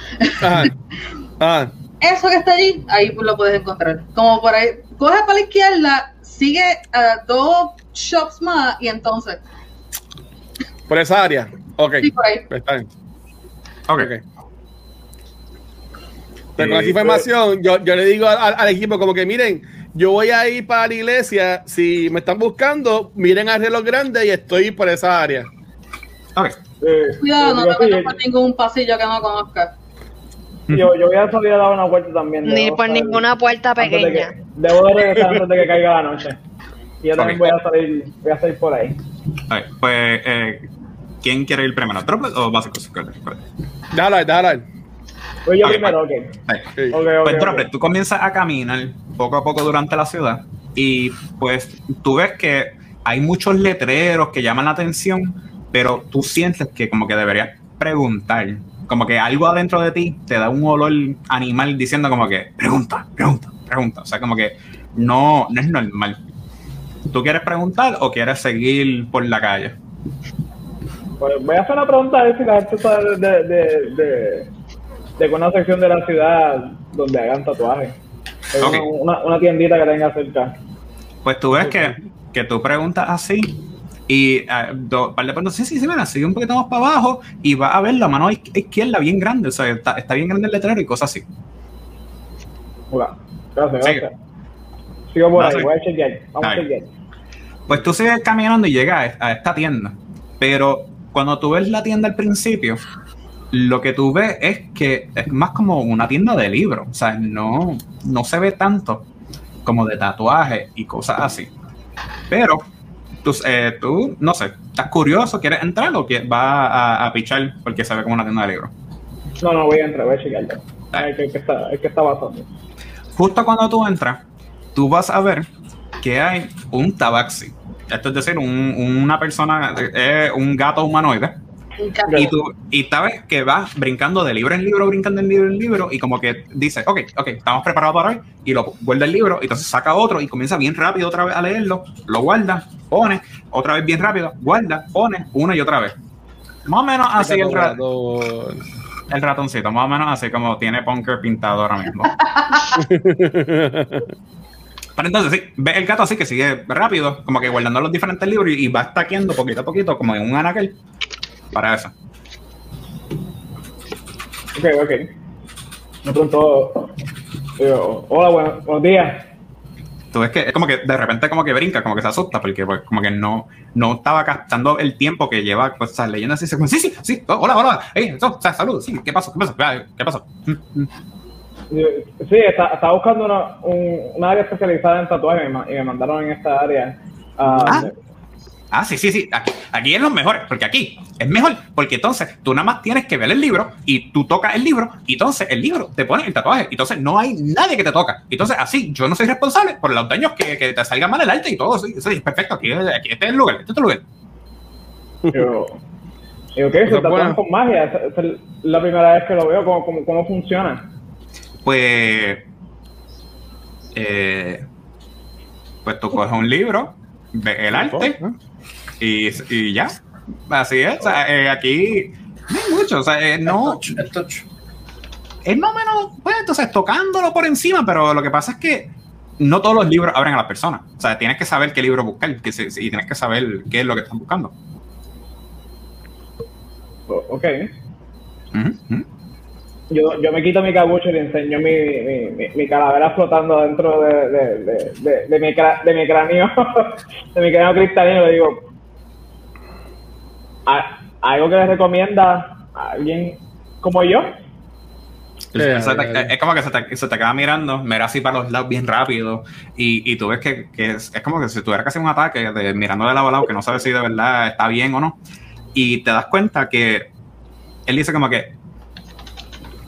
Ah, Eso que está allí, ahí pues lo puedes encontrar. Como por ahí, coge para la izquierda, sigue a dos shops más y entonces, por esa área. Ok. sí, por ahí. Pues está bien. Ok. Ok. Pero con Eh, esa información, yo, yo le digo al, al equipo como que miren, yo voy a ir para la iglesia, si me están buscando, miren al reloj grande y estoy por esa área. Ok. Eh, Cuidado, no yo, te metas por ningún pasillo que no conozcas. yo, yo voy a salir a dar una vuelta también. Ni por salir ninguna puerta antes de que- pequeña. debo de regresar antes de que caiga la noche. Y yo también voy a salir, voy a salir por ahí. Ok, Pues, eh, ¿quién quiere ir primero? ¿Droplet o básicos? ¿Cuál? cuál? Déjala, ahí, déjala. ahí. Voy yo Ok, primero, ok. Ahí. Sí. Ok, ok, Pues. Droplet, tú comienzas a caminar poco a poco durante la ciudad y pues tú ves que hay muchos letreros que llaman la atención, pero tú sientes que como que deberías preguntar, como que algo adentro de ti te da un olor animal diciendo como que pregunta, pregunta, pregunta, o sea, como que no, no es normal. ¿Tú quieres preguntar o quieres seguir por la calle? Pues voy a hacer una pregunta a ver si la gente sabe de, de, de, de una sección de la ciudad donde hagan tatuajes. Hay Ok. Una, una tiendita que tenga cerca. Pues tú ves que, que tú preguntas así y do- par de preguntas, sí, sí, sí, mira, sigue un poquito más para abajo y vas a ver la mano izqui- izquierda bien grande, o sea, está, está bien grande el letrero y cosas así. Hola. Gracias, Sigue. gracias. Sigo por No, ahí, voy a chequear. Vamos a chequear. Pues tú sigues caminando y llegas a esta tienda, pero cuando tú ves la tienda al principio, lo que tú ves es que es más como una tienda de libros, o sea, no, no se ve tanto como de tatuajes y cosas así. Pero tú, eh, tú, no sé, ¿estás curioso? ¿Quieres entrar o que vas a, a pichar porque se ve como una tienda de libros? No, no, voy a entrar, voy a chequear. A ver qué, qué está, qué está pasando. Justo cuando tú entras, tú vas a ver que hay un tabaxi. Esto es decir, un- una persona, eh, un gato humanoide. Y tú y sabes que vas brincando de libro en libro, brincando de libro en libro, y como que dice, ok, ok, estamos preparados para hoy, y lo guarda el libro, y entonces saca otro y comienza bien rápido otra vez a leerlo, lo guarda, pone, otra vez bien rápido, guarda, pone, una y otra vez. Más o menos así el, el ratoncito, más o menos así como tiene Punker pintado ahora mismo. Pero entonces sí, ve el gato así que sigue rápido, como que guardando los diferentes libros y, y va estaqueando poquito a poquito, como en un anaquel, para eso. Ok, ok. Me preguntó. digo, Hola, bueno- buenos días. Tú ves que es como que de repente como que brinca, como que se asusta, porque pues, como que no, no estaba captando el tiempo que lleva pues, esas leyendas así. se- Sí, sí, sí, oh, hola, hola, hey, salud, sí, ¿qué pasó? ¿Qué pasó? Ah, ¿Qué pasó? Sí, está- estaba buscando una, un, una área especializada en tatuajes y me, ma- y me mandaron en esta área. ah, Ah. de- Ah, sí, sí, sí. Aquí, aquí es lo mejor, porque aquí es mejor, porque entonces tú nada más tienes que ver el libro y tú tocas el libro y entonces el libro te pone el tatuaje. Entonces no hay nadie que te toca. Entonces así yo no soy responsable por los daños que, que te salga mal el arte y todo. Sí, sí, perfecto. Aquí, aquí este es el lugar. Este es el lugar. Yo, digo, ¿qué? Se tatúan con magia. Es la primera vez que lo veo. ¿Cómo, cómo, cómo funciona? Pues. eh, pues tú coges un libro, ves el arte y, y ya. Así es. O sea, eh, aquí no hay mucho. O sea, eh, no. El touch. es más o menos, pues entonces tocándolo por encima, pero lo que pasa es que no todos los libros abren a las personas. O sea, tienes que saber qué libro buscar que se- y tienes que saber qué es lo que están buscando. O- Ok. Yo, yo me quito mi cabucho y le enseño mi, mi, mi, mi calavera flotando dentro de, de, de, de, de mi, cra- de mi cráneo, de mi cráneo cristalino. Le digo, "¿A- ¿algo que le recomienda a alguien como yo? Eh, Se te- eh, es como que se te, se te queda mirando, mira así para los lados bien rápido y, y tú ves que, que es, es como que si tuviera casi un ataque de mirando de lado a lado que no sabes si de verdad está bien o no y te das cuenta que él dice como que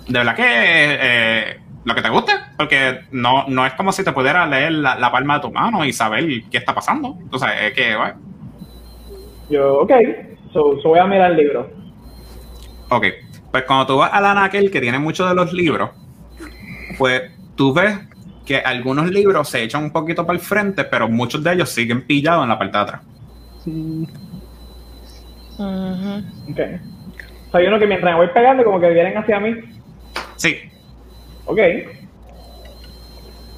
de verdad que eh, lo que te guste porque no, no es como si te pudiera leer la, la palma de tu mano y saber qué está pasando. Entonces es que bueno, Yo, ok, so, so voy a mirar el libro. Ok, pues cuando tú vas al anaquel que tiene muchos de los libros, pues tú ves que algunos libros se echan un poquito para el frente, pero muchos de ellos siguen pillados en la parte de atrás. Ujú. Ok. O sea, hay uno que mientras me voy pegando, como que vienen hacia mí. Sí, Ok.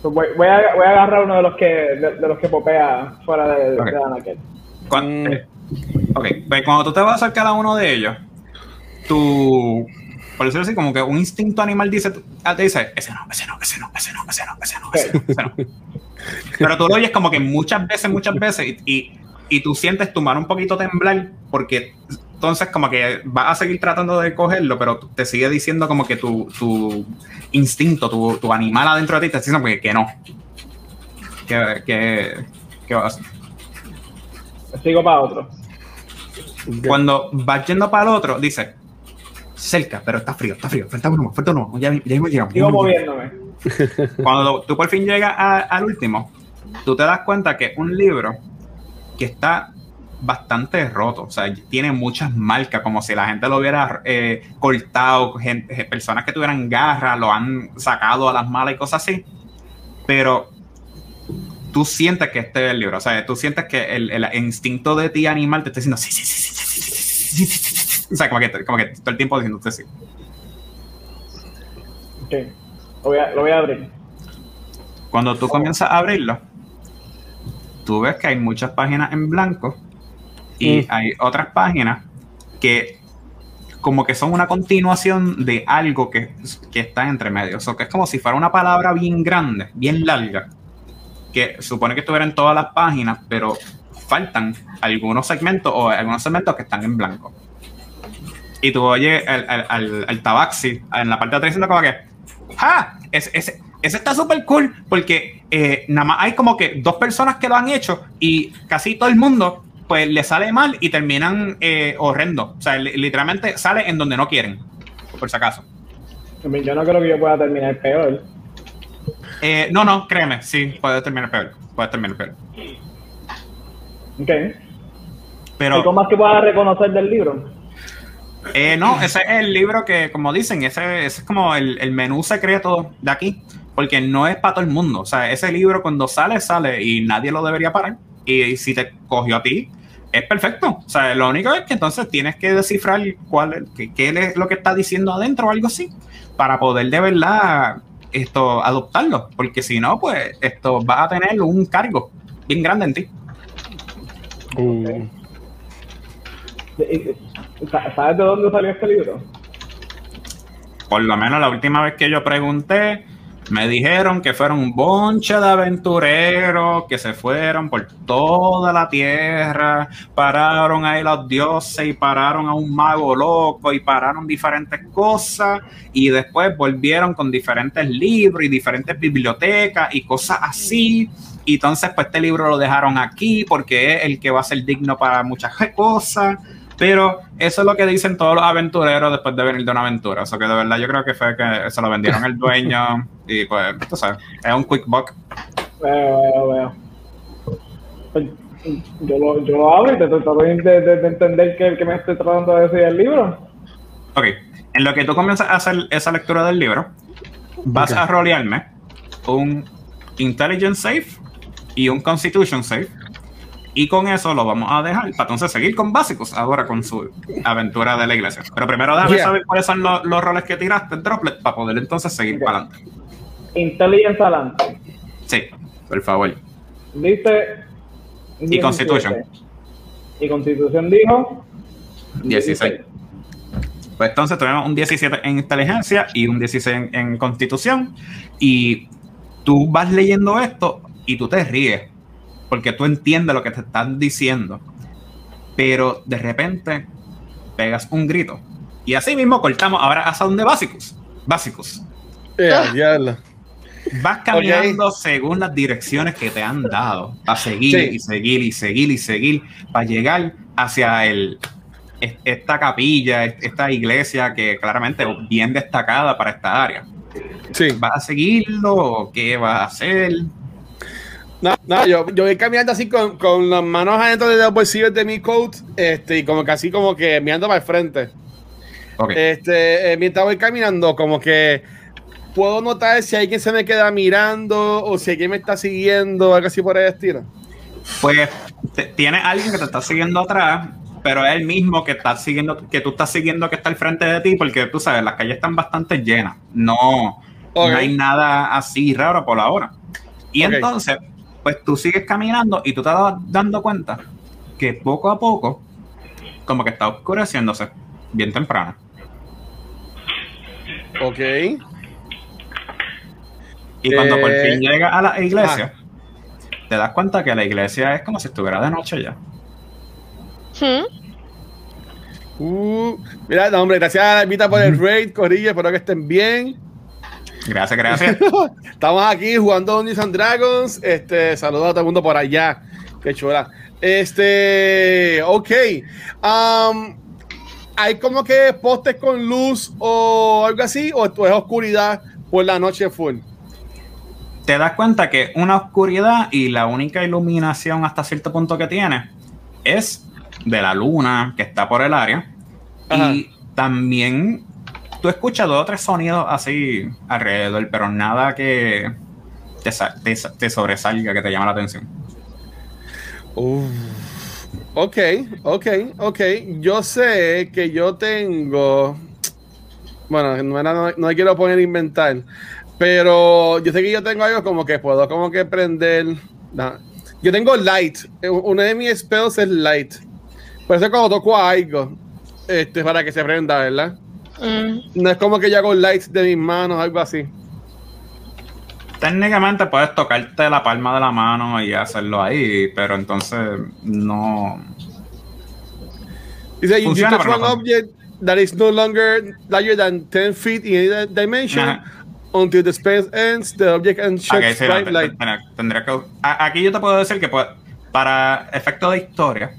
So, voy, voy, a, voy a agarrar uno de los que de, de los que popea fuera de, Ok. de Anakel. Ok, pues cuando tú te vas a acercar a uno de ellos, tú, por decirlo así, como que un instinto animal dice, ah, te dice, ese no, ese no, ese no, ese no, ese no, ese no, ese no, ese no. Pero tú lo oyes como que muchas veces, muchas veces, y, y, y tú sientes tu mano un poquito temblar, porque entonces como que vas a seguir tratando de cogerlo, pero te sigue diciendo como que tu, tu instinto, tu, tu animal adentro de ti te dice que, que no. Que, que, que vas a hacer. Sigo para otro. Cuando vas yendo para el otro, dice, cerca, pero está frío, está frío, falta uno más, falta uno más, ya, ya mismo llegamos. ya Sigo mismo llegamos". moviéndome. Cuando tú por fin llegas a- al último, tú te das cuenta que es un libro que está bastante roto, o sea, tiene muchas marcas, como si la gente lo hubiera eh, cortado, gente- personas que tuvieran garras, lo han sacado a las malas y cosas así, pero tú sientes que este es el libro, o sea, tú sientes que el, el instinto de ti animal te está diciendo, sí, sí, sí, sí, sí, sí, sí, sí, sí, sí, sí, sí". o sea, como que, como que todo el tiempo diciéndote sí. Ok. Lo voy a, lo voy a abrir. Cuando tú comienzas a abrirlo, tú ves que hay muchas páginas en blanco y Mm. hay otras páginas que como que son una continuación de algo que, que está entre medio. O sea, que es como si fuera una palabra bien grande, bien larga, que supone que estuviera en todas las páginas, pero faltan algunos segmentos o algunos segmentos que están en blanco. Y tú oyes al, al, al- tabaxi en la parte de atrás diciendo como que, ¡ah! Ese, ese, ese está súper cool porque eh, nada más hay como que dos personas que lo han hecho y casi todo el mundo pues le sale mal y terminan eh, horrendo. O sea, li- literalmente sale en donde no quieren, por si acaso. Yo no creo que yo pueda terminar peor. Eh, no, no, créeme, sí, puede terminar peor. Puede terminar peor. Ok. Pero ¿Algo más que pueda reconocer del libro? Eh, no, ese es el libro que, como dicen, ese, ese es como el, el menú secreto de aquí, porque no es para todo el mundo. O sea, ese libro cuando sale, sale y nadie lo debería parar. Y si te cogió a ti, es perfecto. O sea, lo único es que entonces tienes que descifrar cuál qué, qué es lo que está diciendo adentro o algo así, para poder de verdad esto adoptarlo. Porque si no, pues esto va a tener un cargo bien grande en ti. Mm. Y- y- sa- ¿Sabes de dónde salió este libro? Por lo menos la última vez que yo pregunté Me dijeron que fueron un bonche de aventureros que se fueron por toda la tierra, pararon ahí los dioses y pararon a un mago loco y pararon diferentes cosas y después volvieron con diferentes libros y diferentes bibliotecas y cosas así. Y entonces pues este libro lo dejaron aquí porque es el que va a ser digno para muchas cosas. Pero eso es lo que dicen todos los aventureros después de venir de una aventura. O sea que de verdad yo creo que fue que se lo vendieron el dueño y pues, tú sabes, es un quick buck. Veo, veo, veo. Pues, Yo lo, yo lo abro y te trato de, de- de entender que el que me esté tratando de decir el libro. Ok, en lo que tú comienzas a hacer esa lectura del libro, vas a rolearme un Intelligence Save y un Constitution Save. Y con eso lo vamos a dejar para entonces seguir con básicos ahora con su aventura de la iglesia. Pero primero déjame Yeah. saber cuáles son los, los roles que tiraste en Droplet para poder entonces seguir para adelante. Intelligence adelante. Sí, por favor. Dice. Y Constitution. 17. Y Constitución dijo. 16. Pues entonces tenemos un 17 en inteligencia y un 16 en, en constitución. Y tú vas leyendo esto y tú te ríes. Porque tú entiendes lo que te están diciendo. Pero de repente pegas un grito. Y así mismo cortamos ahora hasta donde básicos. Básicos. Ya, diablo. Vas caminando según las direcciones que te han dado. A seguir Sí. y seguir y seguir y seguir. Para llegar hacia el, es- esta capilla, es- esta iglesia que claramente es bien destacada para esta área. Sí. ¿Vas a seguirlo? ¿Qué vas a hacer? No, no, yo, yo voy caminando así con, con las manos adentro de los bolsillos de mi coat, este, y como que así como que mirando para el frente. Ok. Este, eh, mientras voy caminando, como que puedo notar si alguien se me queda mirando o si alguien me está siguiendo, algo así por el estilo. Pues tiene alguien que te está siguiendo atrás, pero es el mismo que está siguiendo, que tú estás siguiendo que está al frente de ti, porque tú sabes, las calles están bastante llenas. No, no hay nada así raro por ahora. Y Ok. entonces, pues tú sigues caminando y tú te vas dando cuenta que poco a poco, como que está oscureciéndose bien temprano. Ok. Y cuando por Eh, fin llega a la iglesia, te das cuenta que la iglesia es como si estuviera de noche ya. Hmm. Uh, mira, no, hombre, gracias a Vita por el raid, Corilla, espero que estén bien. Gracias, gracias. Estamos aquí jugando Dungeons and Dragons. Este, saludos a todo el mundo por allá. Qué chula. Este, ok. Um, ¿Hay como que postes con luz o algo así? ¿O esto es oscuridad por la noche full? te das cuenta que una oscuridad y la única iluminación hasta cierto punto que tiene es de la luna que está por el área. Ajá. Y también tú escuchas dos o tres sonidos así alrededor, pero nada que te, sa- te sa- te sobresalga, que te llama la atención. Ok, ok, ok. Yo sé que yo tengo. Bueno, no, era- quiero poner inventar. Pero yo sé que yo tengo algo como que puedo como que prender. Yo tengo light. Eh, Uno de mis spells es light. Por eso cuando toco algo, este, para que se prenda, ¿verdad? Mm. No es como que yo hago light de mis manos, algo así. Técnicamente puedes tocarte la palma de la mano y hacerlo ahí, pero entonces no. Dice, you touch one no. object that is no longer larger than 10 feet in any dimension. Ajá. Until the spell ends, the object and Ok, sheds sí, bright light. te- tendría- que- aquí yo te puedo decir que para efecto de historia,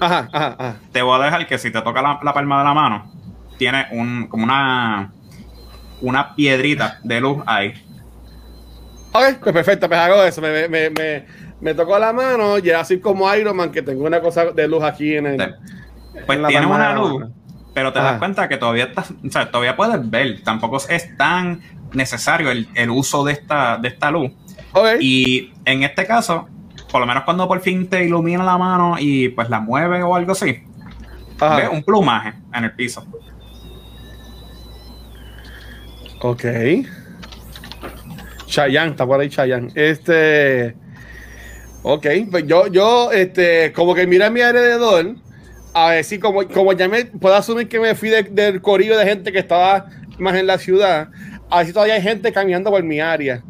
Ajá, ajá, ajá. te voy a dejar que si te toca la, la palma de la mano, tiene un, como una, una piedrita de luz ahí. Ok, pues perfecto, pues hago eso. Me, me, me, me tocó la mano y así como Iron Man, que tengo una cosa de luz aquí en el. Pues en la tiene una luz, pero te Ajá. das cuenta que todavía estás, o sea, todavía puedes ver, tampoco es tan necesario el, el uso de esta, de esta luz. Ok, Y en este caso, por lo menos cuando por fin te ilumina la mano y pues la mueve o algo así, ajá. ves un plumaje en el piso. Ok. Chayanne, está por ahí Chayanne. Este. Ok, pues yo, yo, este, como que mira a mi alrededor, a ver si como, como ya me puedo asumir que me fui de- del corillo de gente que estaba más en la ciudad, a ver si todavía hay gente caminando por mi área.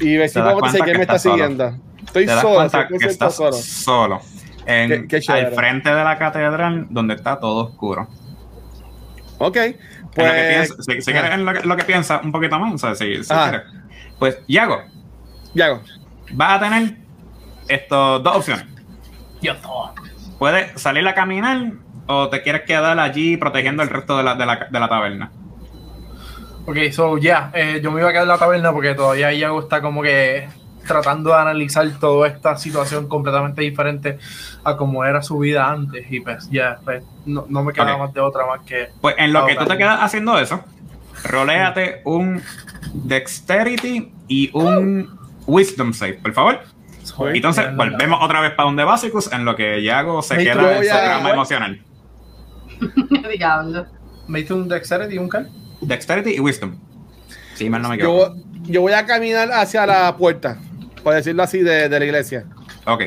Y ver si puedo que me está solo. siguiendo. Estoy Te das solo, que estás solo. solo. En, Qué- qué al frente de la catedral, donde está todo oscuro. Ok, En lo que pues. piensa- si, si quieres en lo que, lo que piensa un poquito más, o sea, si, quieres. Pues, Yago, Yago. vas a tener estos dos opciones. Yo todo. Puedes salir a caminar o te quieres quedar allí protegiendo el resto de la, de la, de la taberna. Ok, so ya, eh, yo me iba a quedar en la taberna porque todavía Iago está como que tratando de analizar toda esta situación completamente diferente a como era su vida antes y pues ya, pues, no, no me queda más de otra más que... Pues en lo que tú te quedas haciendo eso, roléate un Dexterity y un Wisdom Save, por favor. Entonces, volvemos otra vez para un de Básicos en lo que Yago se Me queda en su drama emocional. Diablo. ¿Me diste un Dexterity y un Cal? Dexterity y Wisdom. Sí, mal no me Yo, equivoco. yo voy a caminar hacia la puerta, por decirlo así, de, de la iglesia. Ok.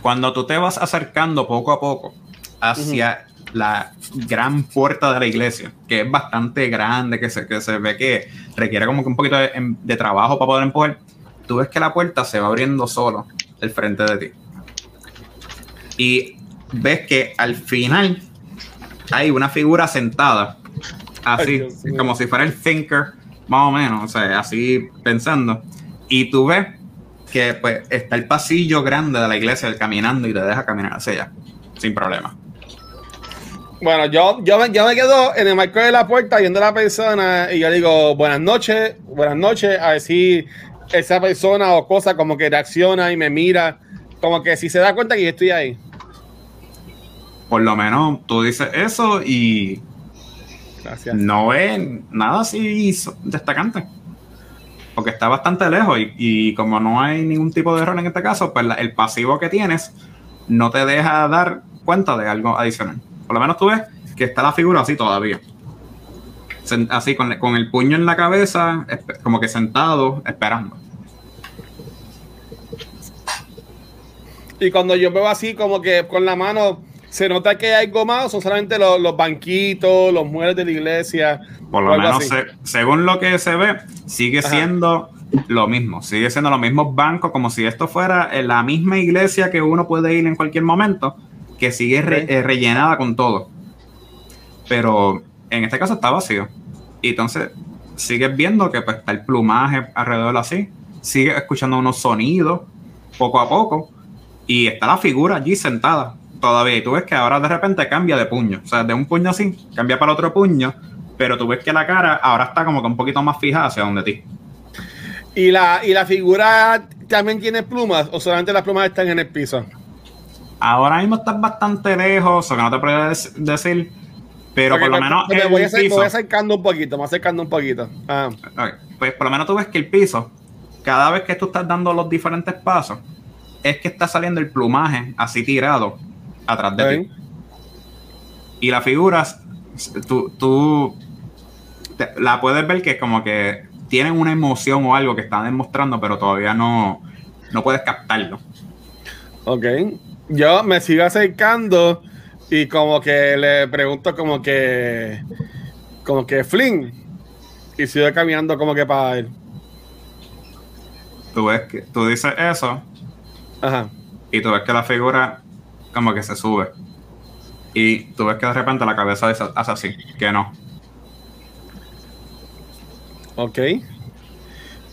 Cuando tú te vas acercando poco a poco hacia la gran puerta de la iglesia, que es bastante grande, que se, que se ve que requiere como que un poquito de, em, de trabajo para poder empujar, tú ves que la puerta se va abriendo solo al frente de ti. Y ves que al final hay una figura sentada, así, como si fuera el thinker, más o menos, o sea, así pensando. Y tú ves que pues está el pasillo grande de la iglesia caminando y te deja caminar hacia allá, sin problema. Bueno, yo, yo, me, yo me quedo en el marco de la puerta viendo a la persona y yo digo, buenas noches, buenas noches, a si esa persona o cosa como que reacciona y me mira, como que si se da cuenta que yo estoy ahí. Por lo menos tú dices eso y Gracias. no ves nada así destacante. Porque está bastante lejos y, como no hay ningún tipo de error en este caso, pues el pasivo que tienes no te deja dar cuenta de algo adicional. Por lo menos tú ves que está la figura así todavía. Así con, el puño en la cabeza, como que sentado, esperando. Y cuando yo veo así como que con la mano, se nota que hay más, o son solamente los, los banquitos, los muebles de la iglesia. Por lo menos, se- según lo que se ve, sigue Ajá. siendo lo mismo. Sigue siendo los mismos bancos, como si esto fuera eh, la misma iglesia que uno puede ir en cualquier momento, que sigue re- eh, rellenada con todo. Pero en este caso está vacío. Y entonces sigues viendo que pues, está el plumaje alrededor así. Sigues escuchando unos sonidos poco a poco. Y está la figura allí sentada todavía. Y tú ves que ahora de repente cambia de puño. O sea, de un puño así, cambia para otro puño. Pero tú ves que la cara ahora está como que un poquito más fija hacia donde ti. Y la, y la figura también tiene plumas, o solamente las plumas están en el piso. Ahora mismo estás bastante lejos, o que no te puedo dec- decir. Pero por lo pues, menos. me, el voy, me piso- voy acercando un poquito, me voy acercando un poquito. Ah, Ok, Pues por lo menos tú ves que el piso, cada vez que tú estás dando los diferentes pasos, es que está saliendo el plumaje así tirado atrás de ok. ti. Y la figura, tú, tú te- la puedes ver que como que tienen una emoción o algo que están demostrando, pero todavía no, no puedes captarlo. Ok. Yo me sigo acercando y como que le pregunto como que como que Flynn y sigo caminando como que para él. Tú ves que tú dices eso Ajá. y tú ves que la figura como que se sube. Y tú ves que de repente la cabeza hace así, que no. Ok.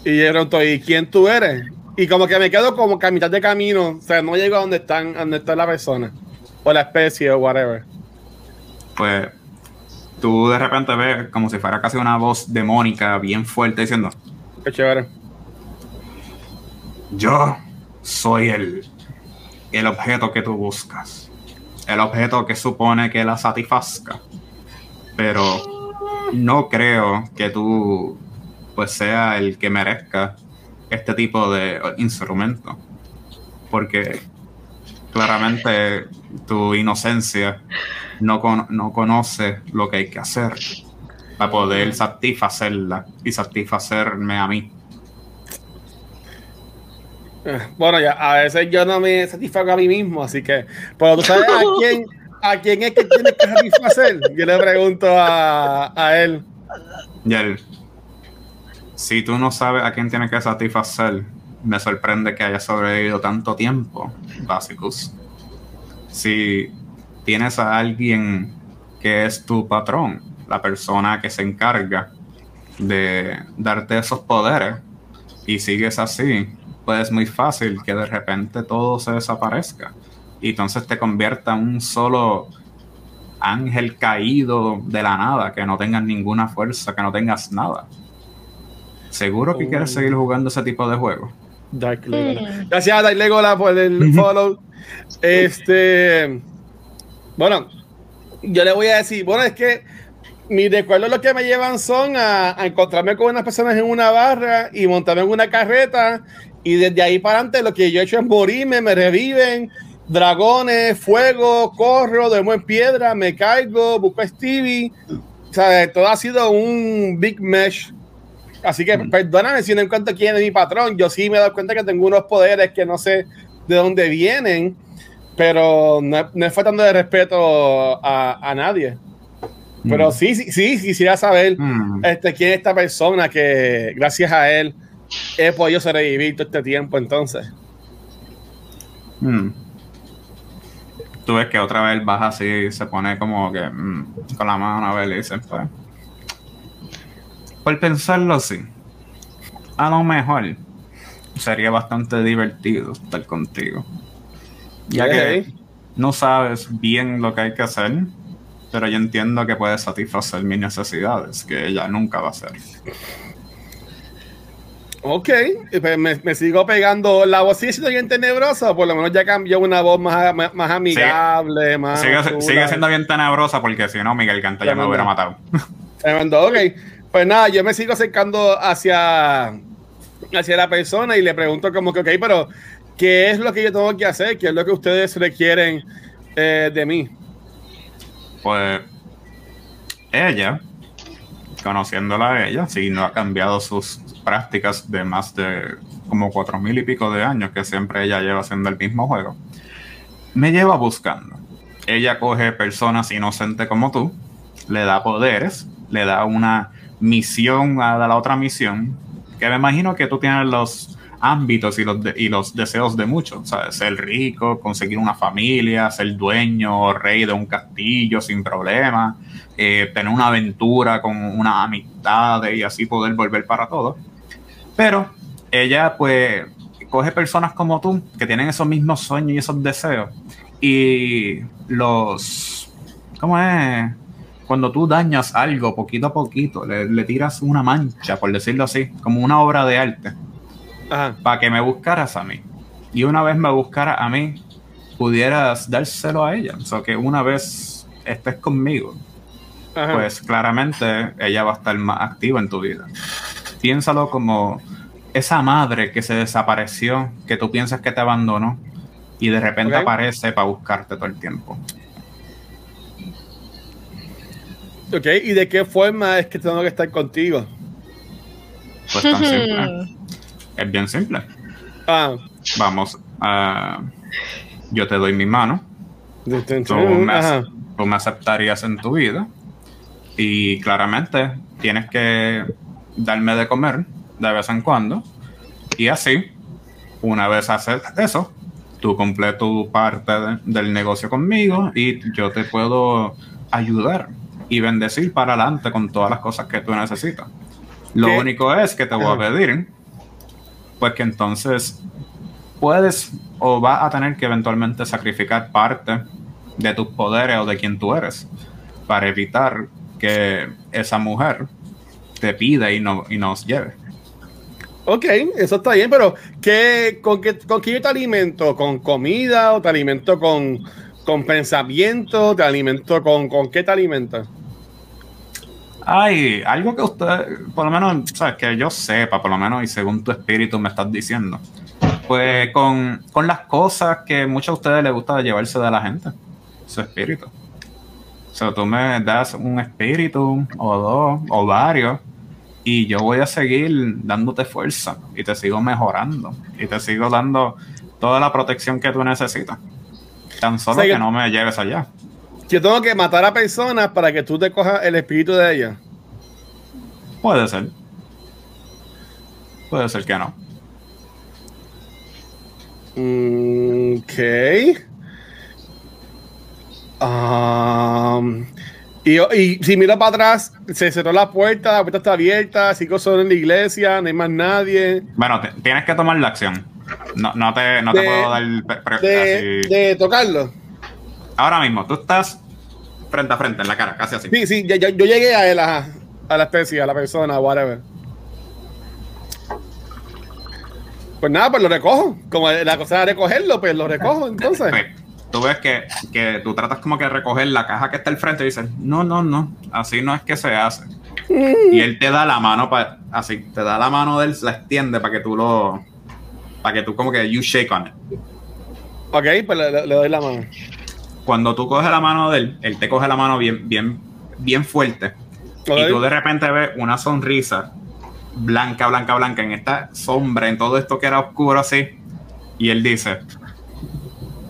Y yo pregunto, ¿y quién tú eres? Y como que me quedo como que a mitad de camino, o sea, no llego a donde están, donde está la persona. O la especie o whatever. Pues tú de repente ves como si fuera casi una voz demónica bien fuerte diciendo, Qué chévere. yo soy el, el objeto que tú buscas. El objeto que supone que la satisfazca. Pero no creo que tú pues sea el que merezca este tipo de instrumento. Porque claramente tu inocencia no, con- no conoce lo que hay que hacer para poder satisfacerla y satisfacerme a mí. Bueno, ya, a veces yo no me satisfago a mí mismo, así que, pero tú sabes a quién, a quién es que tienes que satisfacer. Yo le pregunto a, a él. Y él, si tú no sabes a quién tienes que satisfacer, me sorprende que haya sobrevivido tanto tiempo, Basicus. Si tienes a alguien que es tu patrón, la persona que se encarga de darte esos poderes, y sigues así, pues es muy fácil que de repente todo se desaparezca y entonces te convierta en un solo ángel caído de la nada, que no tengas ninguna fuerza, que no tengas nada. ¿Seguro que quieres seguir jugando ese tipo de juego? Dark Legola. Gracias a Dark Legola por el follow. Este. Bueno, yo le voy a decir, bueno, es que mis recuerdos lo que me llevan son a, a encontrarme con unas personas en una barra y montarme en una carreta. Y desde ahí para adelante lo que yo he hecho es morirme, me reviven, dragones, fuego, corro, duermo en piedra, me caigo, busco a Stevie. O sea, todo ha sido un big mesh. Así que perdóname si no encuentro quién es mi patrón. Yo sí me he dado cuenta que tengo unos poderes que no sé de dónde vienen, pero no, no es faltando de respeto a, a nadie. Pero sí, sí, sí, quisiera saber Mm. este, quién es esta persona que gracias a él he podido sobrevivir todo este tiempo entonces. Mm. Tú ves que otra vez baja así y se pone como que mm, con la mano a ver y dice, pues. Por pensarlo así, a lo mejor sería bastante divertido estar contigo. Ya que no sabes bien lo que hay que hacer, pero yo entiendo que puedes satisfacer mis necesidades, que ella nunca va a hacer. Ok, pues me, me sigo pegando. La voz sigue siendo bien tenebrosa, por lo menos ya cambió una voz más, más, más amigable, más. Sigue, siendo bien tenebrosa porque si no, Miguel Canta ya me hubiera matado. Tremendo, ok. Pues nada, yo me sigo acercando hacia, hacia la persona y le pregunto como que, ok, pero ¿qué es lo que yo tengo que hacer? ¿Qué es lo que ustedes requieren eh, de mí? Pues ella, conociéndola a ella, si no ha cambiado sus prácticas de más de como cuatro mil y pico de años que siempre ella lleva haciendo el mismo juego, me lleva buscando. Ella coge personas inocentes como tú, le da poderes, le da una misión a la otra misión, que me imagino que tú tienes los ámbitos y los, y los deseos de muchos. Ser rico, conseguir una familia, ser dueño o rey de un castillo sin problema, eh, tener una aventura con una amistad y así poder volver para todo. Pero ella pues coge personas como tú que tienen esos mismos sueños y esos deseos y los... ¿Cómo es? Cuando tú dañas algo poquito a poquito, le, le tiras una mancha, por decirlo así, como una obra de arte para que me buscaras a mí. Y una vez me buscara a mí, pudieras dárselo a ella. O sea, que una vez estés conmigo, Ajá. pues claramente ella va a estar más activa en tu vida. Piénsalo como esa madre que se desapareció, que tú piensas que te abandonó y de repente aparece para buscarte todo el tiempo. Ok, ¿y de qué forma es que tengo que estar contigo? Pues tan simple. Es bien simple. Ah, Vamos a... Yo te doy mi mano, tú me, tú me aceptarías en tu vida y claramente tienes que darme de comer de vez en cuando. Y así una vez haces eso tú cumples tu parte de- del negocio conmigo y yo te puedo ayudar y bendecir para adelante con todas las cosas que tú necesitas. Lo ¿Qué? único es que te voy a pedir pues que entonces puedes o vas a tener que eventualmente sacrificar parte de tus poderes o de quien tú eres para evitar que esa mujer te pida y, no, y nos lleve. Ok, eso está bien, pero ¿qué, con, qué, ¿con qué yo te alimento? ¿Con comida o te alimento con, con pensamiento? ¿Te alimento con, con qué te alimento? Hay algo que usted, por lo menos, sabes, que yo sepa, por lo menos, y según tu espíritu me estás diciendo, pues con, con las cosas que muchos de ustedes les gusta llevarse de la gente, su espíritu. O sea, tú me das un espíritu o dos o varios y yo voy a seguir dándote fuerza y te sigo mejorando y te sigo dando toda la protección que tú necesitas. Tan solo O sea, que no me lleves allá. Yo tengo que matar a personas para que tú te cojas el espíritu de ella. Puede ser. Puede ser que no. Mm, Ok. Um, y, y si miro para atrás, se cerró la puerta, la puerta está abierta, cinco solo en la iglesia, no hay más nadie. Bueno, te- tienes que tomar la acción. No, no te, no te puedo dar. De, de tocarlo. Ahora mismo, tú estás frente a frente en la cara, casi así. Sí, sí, yo llegué a él, a la especie, a la persona, whatever. Pues nada, pues lo recojo. Como la cosa era recogerlo, pues lo recojo entonces. Pues, tú ves que, que tú tratas como que de recoger la caja que está al frente y dices, no, no, no, así no es que se hace. Y él te da la mano, para así, te da la mano de él, la extiende para que tú lo, para que tú como que you shake on it. Ok, pues le, le- le doy la mano. Cuando tú coges la mano de él, él te coge la mano bien, bien, bien fuerte. Y tú de repente ves una sonrisa blanca, blanca, blanca en esta sombra, en todo esto que era oscuro así. Y él dice,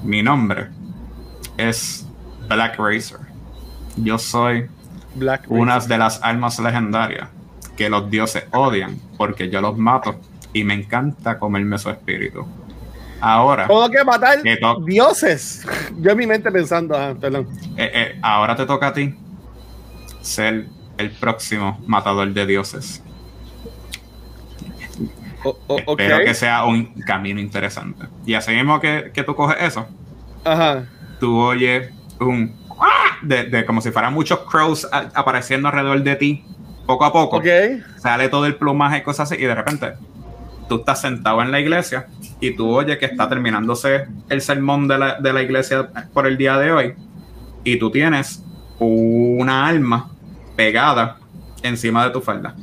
mi nombre es Black Racer. Yo soy Black una de las almas legendarias que los dioses odian porque yo los mato y me encanta comerme su espíritu. Ahora, Tengo que matar Que dioses. Yo en mi mente pensando, ah, perdón. eh, eh, ahora te toca a ti ser el próximo matador de dioses. O- que sea un camino interesante. Y así mismo que, que tú coges eso, Ajá. tú oyes un ¡ah! de, de como si fueran muchos crows a- apareciendo alrededor de ti, poco a poco. Sale todo el plumaje y cosas así, y de repente tú estás sentado en la iglesia y tú oyes que está terminándose el sermón de la, de la iglesia por el día de hoy, y tú tienes una alma pegada encima de tu falda.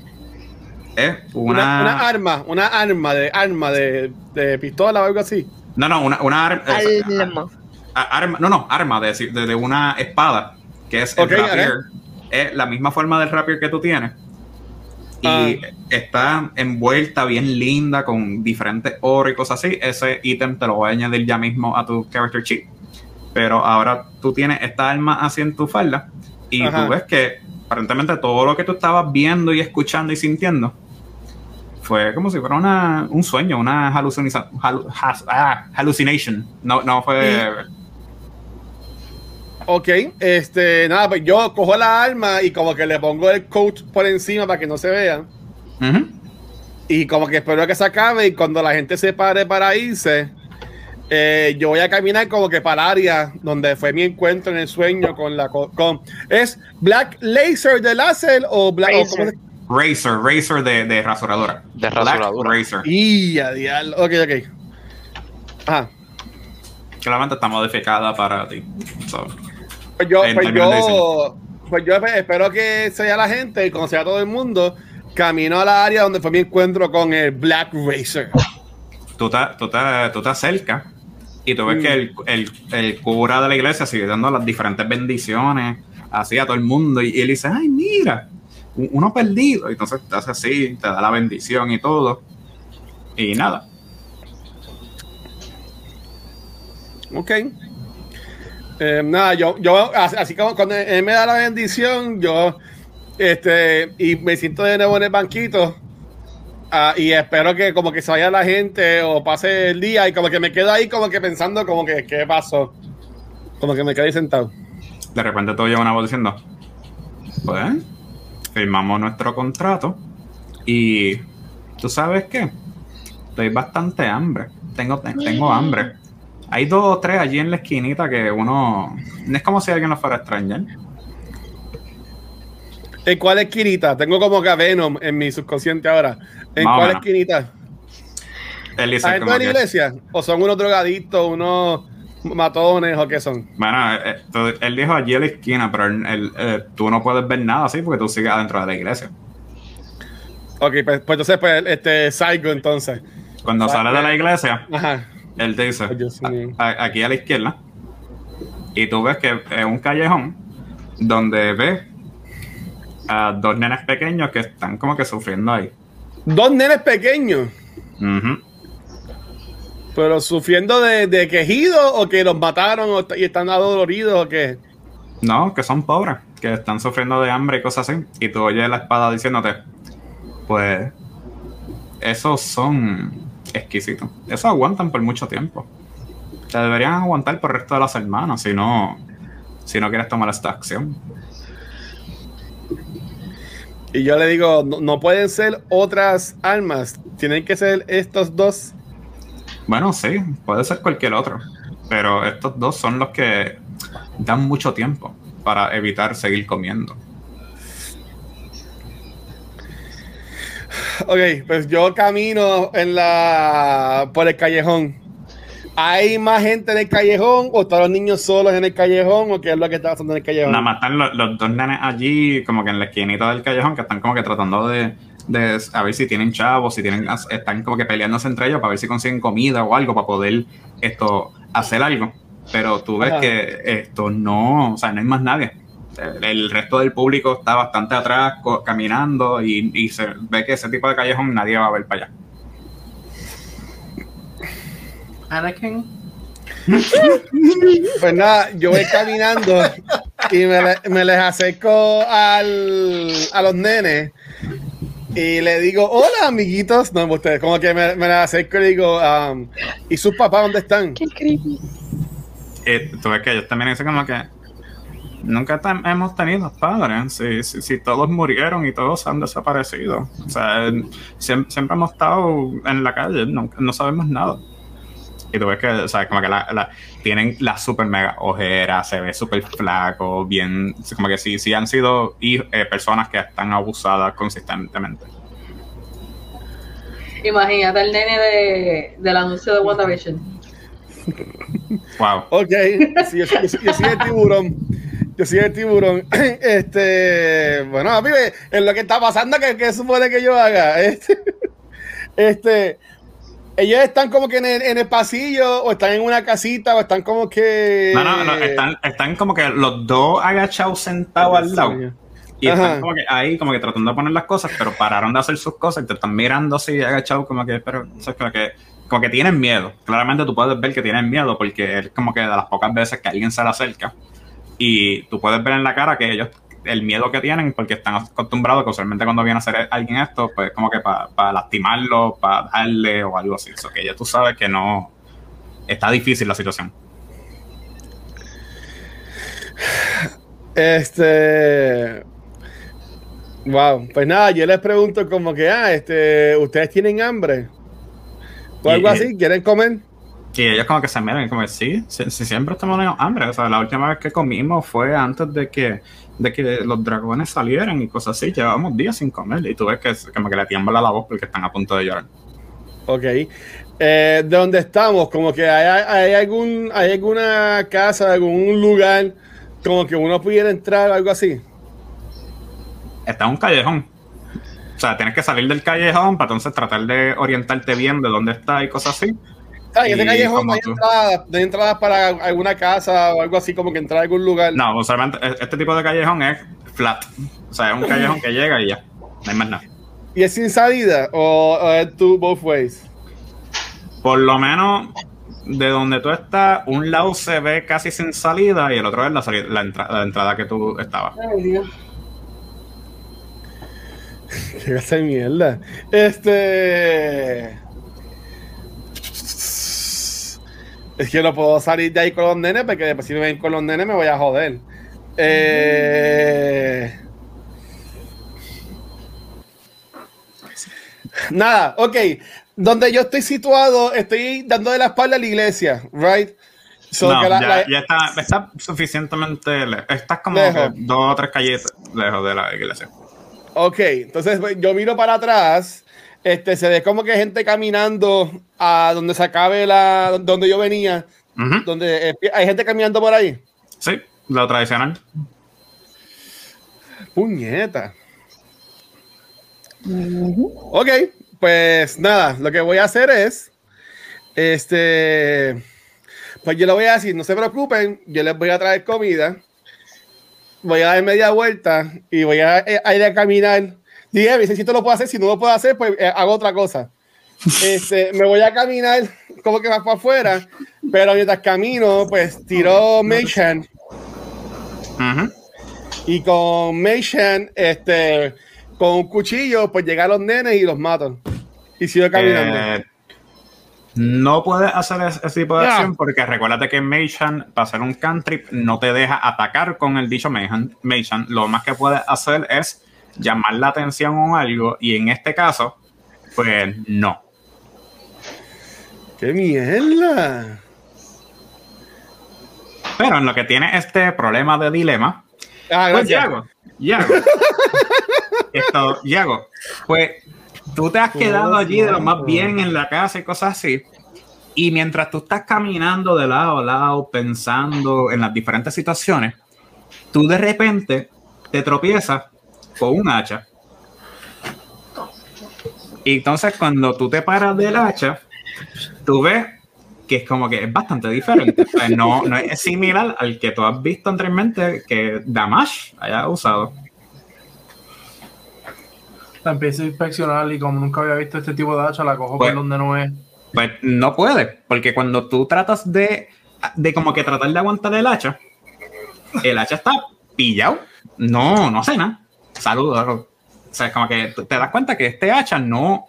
Es Una, una, una arma, una arma de arma de, de pistola o algo así. no, no, una, una ar- Alma. a- arma, no, no, arma de, de, de una espada, que es el rapier. Es la misma forma del rapier que tú tienes. Y Ah. está envuelta bien linda con diferentes oro y cosas así. Ese ítem te lo voy a añadir ya mismo a tu character sheet. Pero ahora tú tienes esta arma así en tu falda. Y Ajá. tú ves que aparentemente todo lo que tú estabas viendo y escuchando y sintiendo fue como si fuera una, un sueño, una haluciniza- halu- has- ah, hallucination. No, no fue. Ok, este, nada, pues yo cojo la arma y como que le pongo el coat por encima para que no se vea. Ujú. Y como que espero que se acabe y cuando la gente se pare para irse, eh, yo voy a caminar como que para el área donde fue mi encuentro en el sueño con la... co- Con, ¿Es Black Laser de láser o Black... o Razer. cómo se- Razer, Razer de, de rasuradora. De Black rasuradora. Razer. Y a diablo. Ok, ok. Ajá. Claramente está modificada para ti. So, Pues yo, En pues términos de yo, pues yo espero que sea la gente y cuando sea todo el mundo, camino a la área donde fue mi encuentro con el Black Racer. tú, te, tú, acercas y tú ves Mm. que el, el, el cura de la iglesia sigue dando las diferentes bendiciones así a todo el mundo. Y, y él dice: Ay, mira, uno perdido. Y entonces te hace así, te da la bendición y todo. Y nada. Ok. Eh, nada, yo, yo, así como cuando él me da la bendición, yo, este, y me siento de nuevo en el banquito. ah, y espero que como que se vaya la gente o pase el día y como que me quedo ahí como que pensando como que qué pasó. Como que me quedé sentado. De repente tú oyes una voz diciendo: Pues, firmamos nuestro contrato. Y tú sabes qué? Estoy bastante hambre. Tengo, te- tengo hambre. Hay dos o tres allí en la esquinita que uno. No es como si alguien los fuera a extrañar. ¿En cuál esquinita? Tengo como que a Venom en mi subconsciente ahora. ¿En Más cuál esquinita? Él dice ¿Adentro como de la iglesia? ¿O son unos drogadictos, unos matones o qué son? Bueno, eh, eh, él dijo allí a la esquina, pero él- él, eh, tú no puedes ver nada así porque tú sigues adentro de la iglesia. Ok, pues, pues entonces, pues, este, Psycho entonces. Cuando sale de la iglesia, Ajá. él te dice, Ay, Dios mío. "A- a- aquí a la izquierda, y tú ves que es un callejón donde ves a dos nenes pequeños que están como que sufriendo ahí. Dos nenes pequeños, Ujú. Pero sufriendo de, de quejido o que los mataron o y están adoloridos o qué. No, que son pobres, que están sufriendo de hambre y cosas así. Y tú oyes la espada diciéndote, pues, esos son exquisitos. Esos aguantan por mucho tiempo. Te deberían aguantar por el resto de las semanas si no, si no quieres tomar esta acción. Y yo le digo, no, no pueden ser otras armas, tienen que ser estos dos. Bueno, sí, puede ser cualquier otro. Pero estos dos son los que dan mucho tiempo para evitar seguir comiendo. Ok, pues yo camino en la por el callejón. ¿Hay más gente en el callejón o están los niños solos en el callejón o qué es lo que está pasando en el callejón? Nada más están los, los dos nenes allí, como que en la esquinita del callejón, que están como que tratando de, de a ver si tienen chavos, si tienen, están como que peleándose entre ellos para ver si consiguen comida o algo para poder esto hacer algo. Pero tú ves Ajá. que esto no, o sea, no hay más nadie. El, el resto del público está bastante atrás co- caminando y, y se ve que ese tipo de callejón nadie va a ver para allá. Anakin. Pues nada, yo voy caminando y me, le- me les acerco al, a los nenes y le digo, hola amiguitos. No, ustedes, como que me, me les acerco y le digo, um, ¿y sus papás dónde están? Qué creepy. Eh, tú ves que ellos también dicen como que nunca te- hemos tenido padres, si, si, si todos murieron y todos han desaparecido. O sea, siempre, siempre hemos estado en la calle, no, no sabemos nada. Y tú ves que, o sea, como que la, la- tienen la super mega ojera, se ve súper flaco, bien, como que sí, sí han sido eh, personas que están abusadas consistentemente. Imagínate el nene de, del anuncio de WandaVision. Wow. Ok, sí, yo, yo- yo soy el tiburón. Yo soy el tiburón. Este, bueno, a mí me- es lo que está pasando que, que supone que yo haga. Este, este, ellos están como que en el, en el pasillo o están en una casita o están como que... No, no, no, están, están como que los dos agachados sentados al lado. Y Ajá. están como que ahí, como que tratando de poner las cosas, pero pararon de hacer sus cosas y te están mirando así agachados, como que, pero, o sea, como que, como que tienen miedo. Claramente tú puedes ver que tienen miedo porque es como que de las pocas veces que alguien se le acerca y tú puedes ver en la cara que ellos, el miedo que tienen, porque están acostumbrados que usualmente cuando viene a hacer alguien esto, pues como que para lastimarlo, para darle o algo así. Eso que ya tú sabes que no, está difícil la situación. Este. Wow, pues nada, yo les pregunto como que, ah, este, ¿ustedes tienen hambre? O algo Y- así, ¿quieren comer? Y ellos como que se miran y como, sí, sí, sí, siempre estamos teniendo hambre. O sea, la última vez que comimos fue antes de que, de que los dragones salieran y cosas así. Llevábamos días sin comer y tú ves que como que le tiembla la voz porque están a punto de llorar. Ok. Eh, ¿De dónde estamos? Como que hay, hay algún, hay alguna casa, algún lugar como que uno pudiera entrar o algo así. Está en un callejón. O sea, tienes que salir del callejón para entonces tratar de orientarte bien de dónde está y cosas así. Ah, este Y callejón no hay tú. entradas, no hay entradas para alguna casa o algo así, como que entrar a algún lugar. No, usualmente e- este tipo de callejón es flat. O sea, es un callejón que llega y ya. No hay más nada. ¿Y es sin salida o, o es two both ways? Por lo menos de donde tú estás, un lado se ve casi sin salida y el otro es la, salida- la, entra- la entrada que tú estabas. Ay, Dios. Ser mierda. Este. Es que no puedo salir de ahí con los nenes porque después si me ven con los nenes me voy a joder. Eh... Nada, ok. Donde yo estoy situado, estoy dando de la espalda a la iglesia, right? So no, la- ya, la- ya está, está suficientemente lejos. Estás como Lejos. dos o tres calles lejos de la iglesia. Ok, entonces pues, yo miro para atrás, este, se ve como que gente caminando a donde se acabe la, donde yo venía, donde eh, hay gente caminando por ahí. Sí, lo tradicional. Puñeta. Ok, pues nada, lo que voy a hacer es, este, pues yo le voy a decir, no se preocupen, yo les voy a traer comida, voy a dar media vuelta y voy a, eh, a ir a caminar. Dije, si esto lo puedo hacer, si no lo puedo hacer, pues eh, hago otra cosa. Este, me voy a caminar como que más para afuera, pero mientras camino, pues tiro Mage Hand. Ujú. Y con Meishan, este, con un cuchillo, pues llegan los nenes y los matan. Y sigo caminando. Eh, no puedes hacer ese, tipo de acción porque recuérdate que Meishan, para hacer un cantrip, no te deja atacar con el dicho Meishan. Meishan. Lo más que puedes hacer es llamar la atención o algo, y en este caso, pues no. ¡Qué mierda! Pero en lo que tiene este problema de dilema, Ah, Pues. Yago, Yago. Esto, Yago, pues tú te has quedado allí de lo más bien en la casa y cosas así. Y mientras tú estás caminando de lado a lado, pensando en las diferentes situaciones, tú de repente te tropiezas con un hacha. Y entonces cuando tú te paras del hacha, tú ves que es como que es bastante diferente. O sea, no, no es similar al que tú has visto anteriormente que Damash haya usado. La empiezo a inspeccionar y como nunca había visto este tipo de hacha, la cojo Pues- por donde no es. Pues no puede, porque cuando tú tratas de, de como que tratar de aguantar el hacha, el hacha está pillado. No, no hace nada. Saludos. O sea, es como que te das cuenta que este hacha no,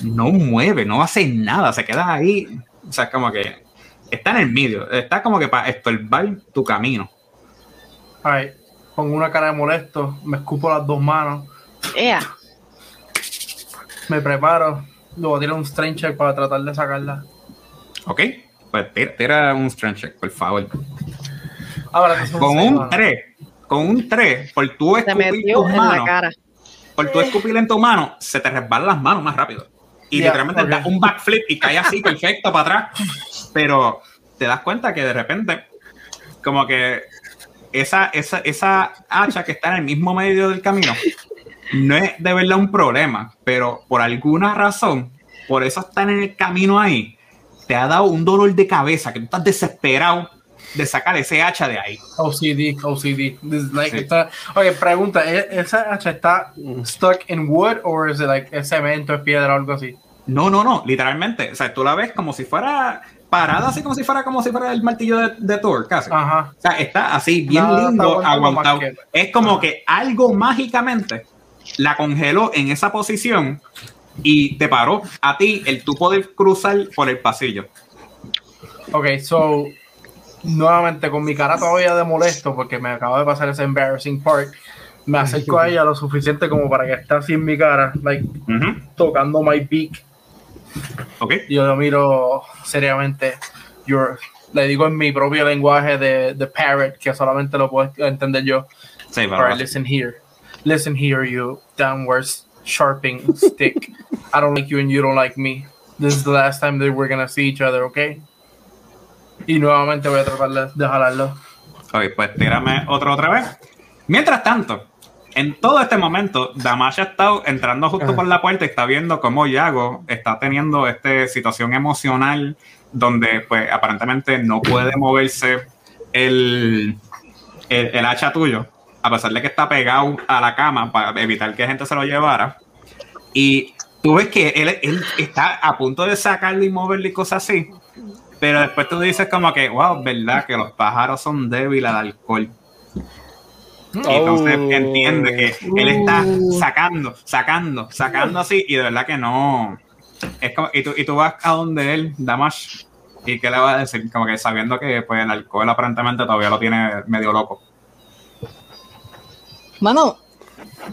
no mueve, no hace nada, se queda ahí. O sea, es como que está en el medio, está como que para estorbar tu camino. Ay, pongo una cara de molesto, me escupo las dos manos, Ea. me preparo, luego tiro un strength check para tratar de sacarla. ¿Ok? Pues tira, tira un strength check, por favor. Ahora Con un manos. 3, con un 3, por tu Se escupir tus manos, por tu escupir en tu mano, se te resbalan las manos más rápido. Y literalmente ok. das un backflip y cae así perfecto para atrás. Pero te das cuenta que de repente, como que esa, esa, esa hacha que está en el mismo medio del camino, no es de verdad un problema, pero por alguna razón, por eso estar en el camino ahí, te ha dado un dolor de cabeza, que tú estás desesperado de sacar ese hacha de ahí. OCD, OCD. This like, Sí. está- Ok, pregunta, ¿e- ¿esa hacha está stuck in wood o es like cemento, es piedra o algo así? No, no, no, literalmente. O sea, tú la ves como si fuera parada, así como si fuera como si fuera el martillo de, de Thor, casi. Ajá. O sea, está así, bien Nada, lindo, aguantado. Es como que algo mágicamente la congeló en esa posición y te paró a ti el tú poder cruzar por el pasillo. Ok, so nuevamente con mi cara todavía de molesto porque me acaba de pasar ese embarrassing part. Me acerco a ella lo suficiente como para que esté así en mi cara, like tocando my beak. Ok. Y yo lo miro seriamente. You're, le digo en mi propio lenguaje de, de parrot, que solamente lo puedo entender yo. Sí, pero Alright, listen here. Listen here, you downward sharping stick. I don't like you and you don't like me. This is the last time that we're gonna see each other, okay? Y nuevamente voy a tratar de, jalarlo. Ok, pues tírame otro otra vez. Mientras tanto, en todo este momento, Damash ha estado entrando justo por la puerta y está viendo cómo Yago está teniendo esta situación emocional donde, pues, aparentemente no puede moverse el, el, el hacha tuyo, a pesar de que está pegado a la cama para evitar que gente se lo llevara. Y tú ves que él, él está a punto de sacarlo y moverlo y cosas así. Pero después tú dices como que, wow, verdad que los pájaros son débiles al alcohol. Y entonces Oh. entiende que él está sacando, sacando, sacando así y de verdad que no. Es como, y, tú, y tú vas a donde él, Damash, y qué le va a decir, como que sabiendo que pues, el alcohol aparentemente todavía lo tiene medio loco. Mano,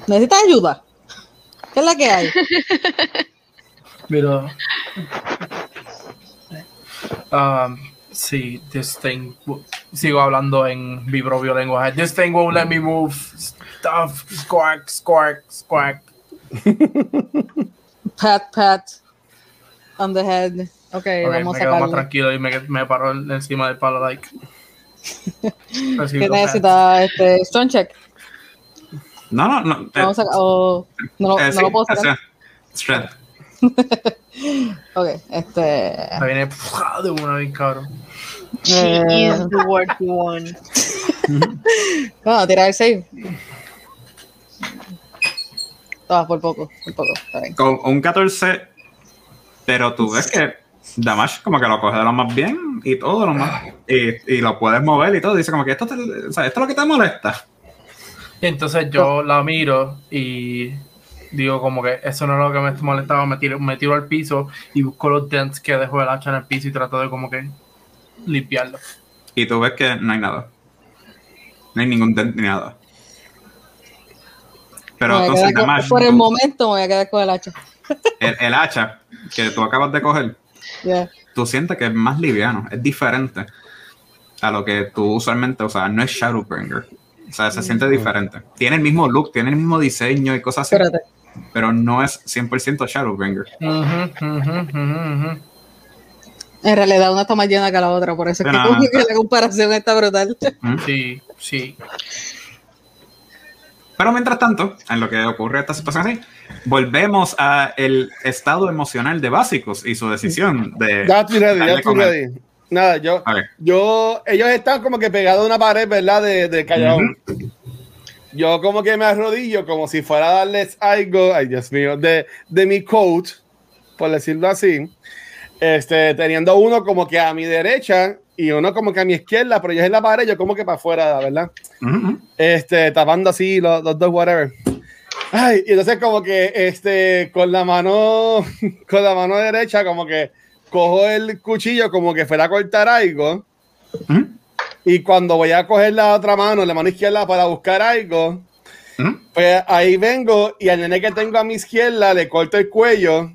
¿necesitas ayuda? ¿Qué es la que hay? Pero. Um, sí, this thing. Sigo hablando en mi propio lenguaje. This thing won't let me move. Stuff. Squawk, squawk, squawk. Pat, pat. On the head. Ok, Ok, vamos me a quedo más tranquilo y me, me paro encima del palo, like. ¿Qué necesita? Este, Stone check. No, no, no. eh, Vamos a oh, no, eh, no sí, lo puedo o sacar. strength. Ok, este. Me viene de una vez, cabrón. She Eh. is the want. Vamos a tirar el save. Ah, por poco, por poco. Bien. Con un 14, pero tú ves que Damash como que lo coge de lo más bien y todo lo más. Y, y lo puedes mover y todo. Dice como que esto, te- o sea, esto es lo que te molesta. Y entonces yo la miro y digo como que eso no es lo que me molestaba, me tiro, me tiro al piso y busco los dents que dejo el hacha en el piso y trato de como que limpiarlo. Y tú ves que no hay nada. No hay ningún dent ni nada. Pero entonces, con- Namash, por el tú- momento me voy a quedar con el hacha. el, el hacha que tú acabas de coger, Ya. tú sientes que es más liviano, es diferente a lo que tú usualmente, o sea, no es Shadowbringer. O sea, se siente diferente. Tiene el mismo look, tiene el mismo diseño y cosas así, Espérate. Pero no es 100% Shadowbringer. En realidad una está más llena que la otra, por eso es que, Pero- como que la comparación está brutal. Sí, sí. Pero mientras tanto, en lo que ocurre esta situación así, volvemos a el estado emocional de básicos y su decisión de Ya estoy ready, ya darle estoy comer. ready. Nada, yo, yo, ellos están como que pegados a una pared, ¿verdad? De, de. Yo como que me arrodillo como si fuera a darles algo, ay Dios mío, de, de mi coat, por decirlo así. Este, teniendo uno como que a mi derecha y uno como que a mi izquierda, pero yo en la pared, yo como que para afuera, ¿verdad? Ujú. este, tapando así los, los dos, whatever. Ay, y entonces como que este, con la mano, con la mano derecha, como que cojo el cuchillo como que fuera a cortar algo. Ujú, Y cuando voy a coger la otra mano, la mano izquierda para buscar algo, ujú. pues ahí vengo y al nene que tengo a mi izquierda le corto el cuello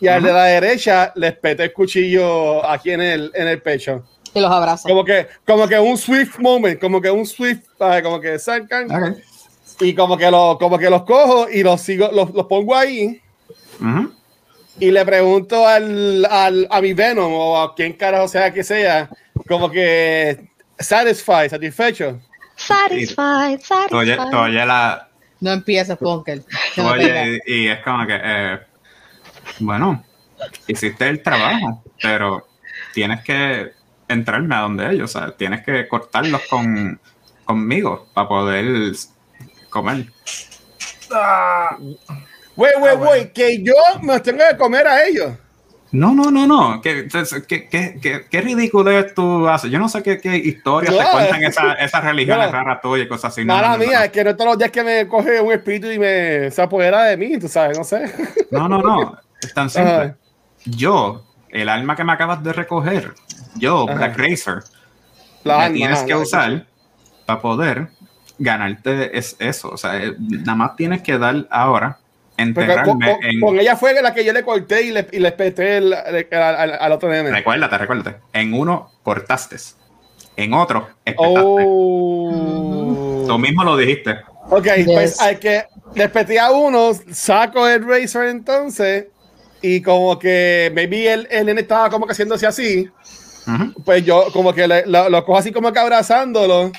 y al de la derecha le espeto el cuchillo aquí en el, en el pecho. Y los abraza. Como que, como que un swift moment, como que un swift, como que sacan Ok. y como que, lo, como que los cojo y los sigo, los, los pongo ahí Ujú. y le pregunto al, al- a mi Venom o a quien carajo sea que sea, como que satisfied, satisfecho. Satisfied, satisfied. tú oyes la, No No oyes tengas. y, y es como que, eh, bueno, hiciste el trabajo, pero tienes que entrarme a donde ellos, o sea, tienes que cortarlos con, conmigo para poder comer. Ah, Wait, wait, Ah, bueno. wait, que yo me tengo que comer a ellos. No, no, no, no. ¿Qué, qué, qué, qué, ridículo tú haces? Yo no sé qué, qué historias No, te cuentan esas, esas religiones no. raras tuyas y cosas así. No, Mala no, no, mía, es que no todos los días que me coge un espíritu y me se apodera de mí, tú sabes, no sé. No, no, no. Es tan simple. Ajá. Yo, el alma que me acabas de recoger, yo, Ajá. Black Racer, La alma, tienes que usar para poder ganarte es eso. O sea, eh, nada más tienes que dar ahora, con, enterrarme con- en... con ella fue la que yo le corté y le, y le espeté el- el- al, al- al otro nene. Recuérdate, recuérdate. En uno cortaste. En otro, espetaste. Oh. Tú mismo lo dijiste. Ok, Yes. pues hay que despeté a uno, saco el Razer entonces, y como que maybe el, el nene estaba como que haciéndose así, Ujú. pues yo como que le- lo, lo cojo así como que abrazándolo,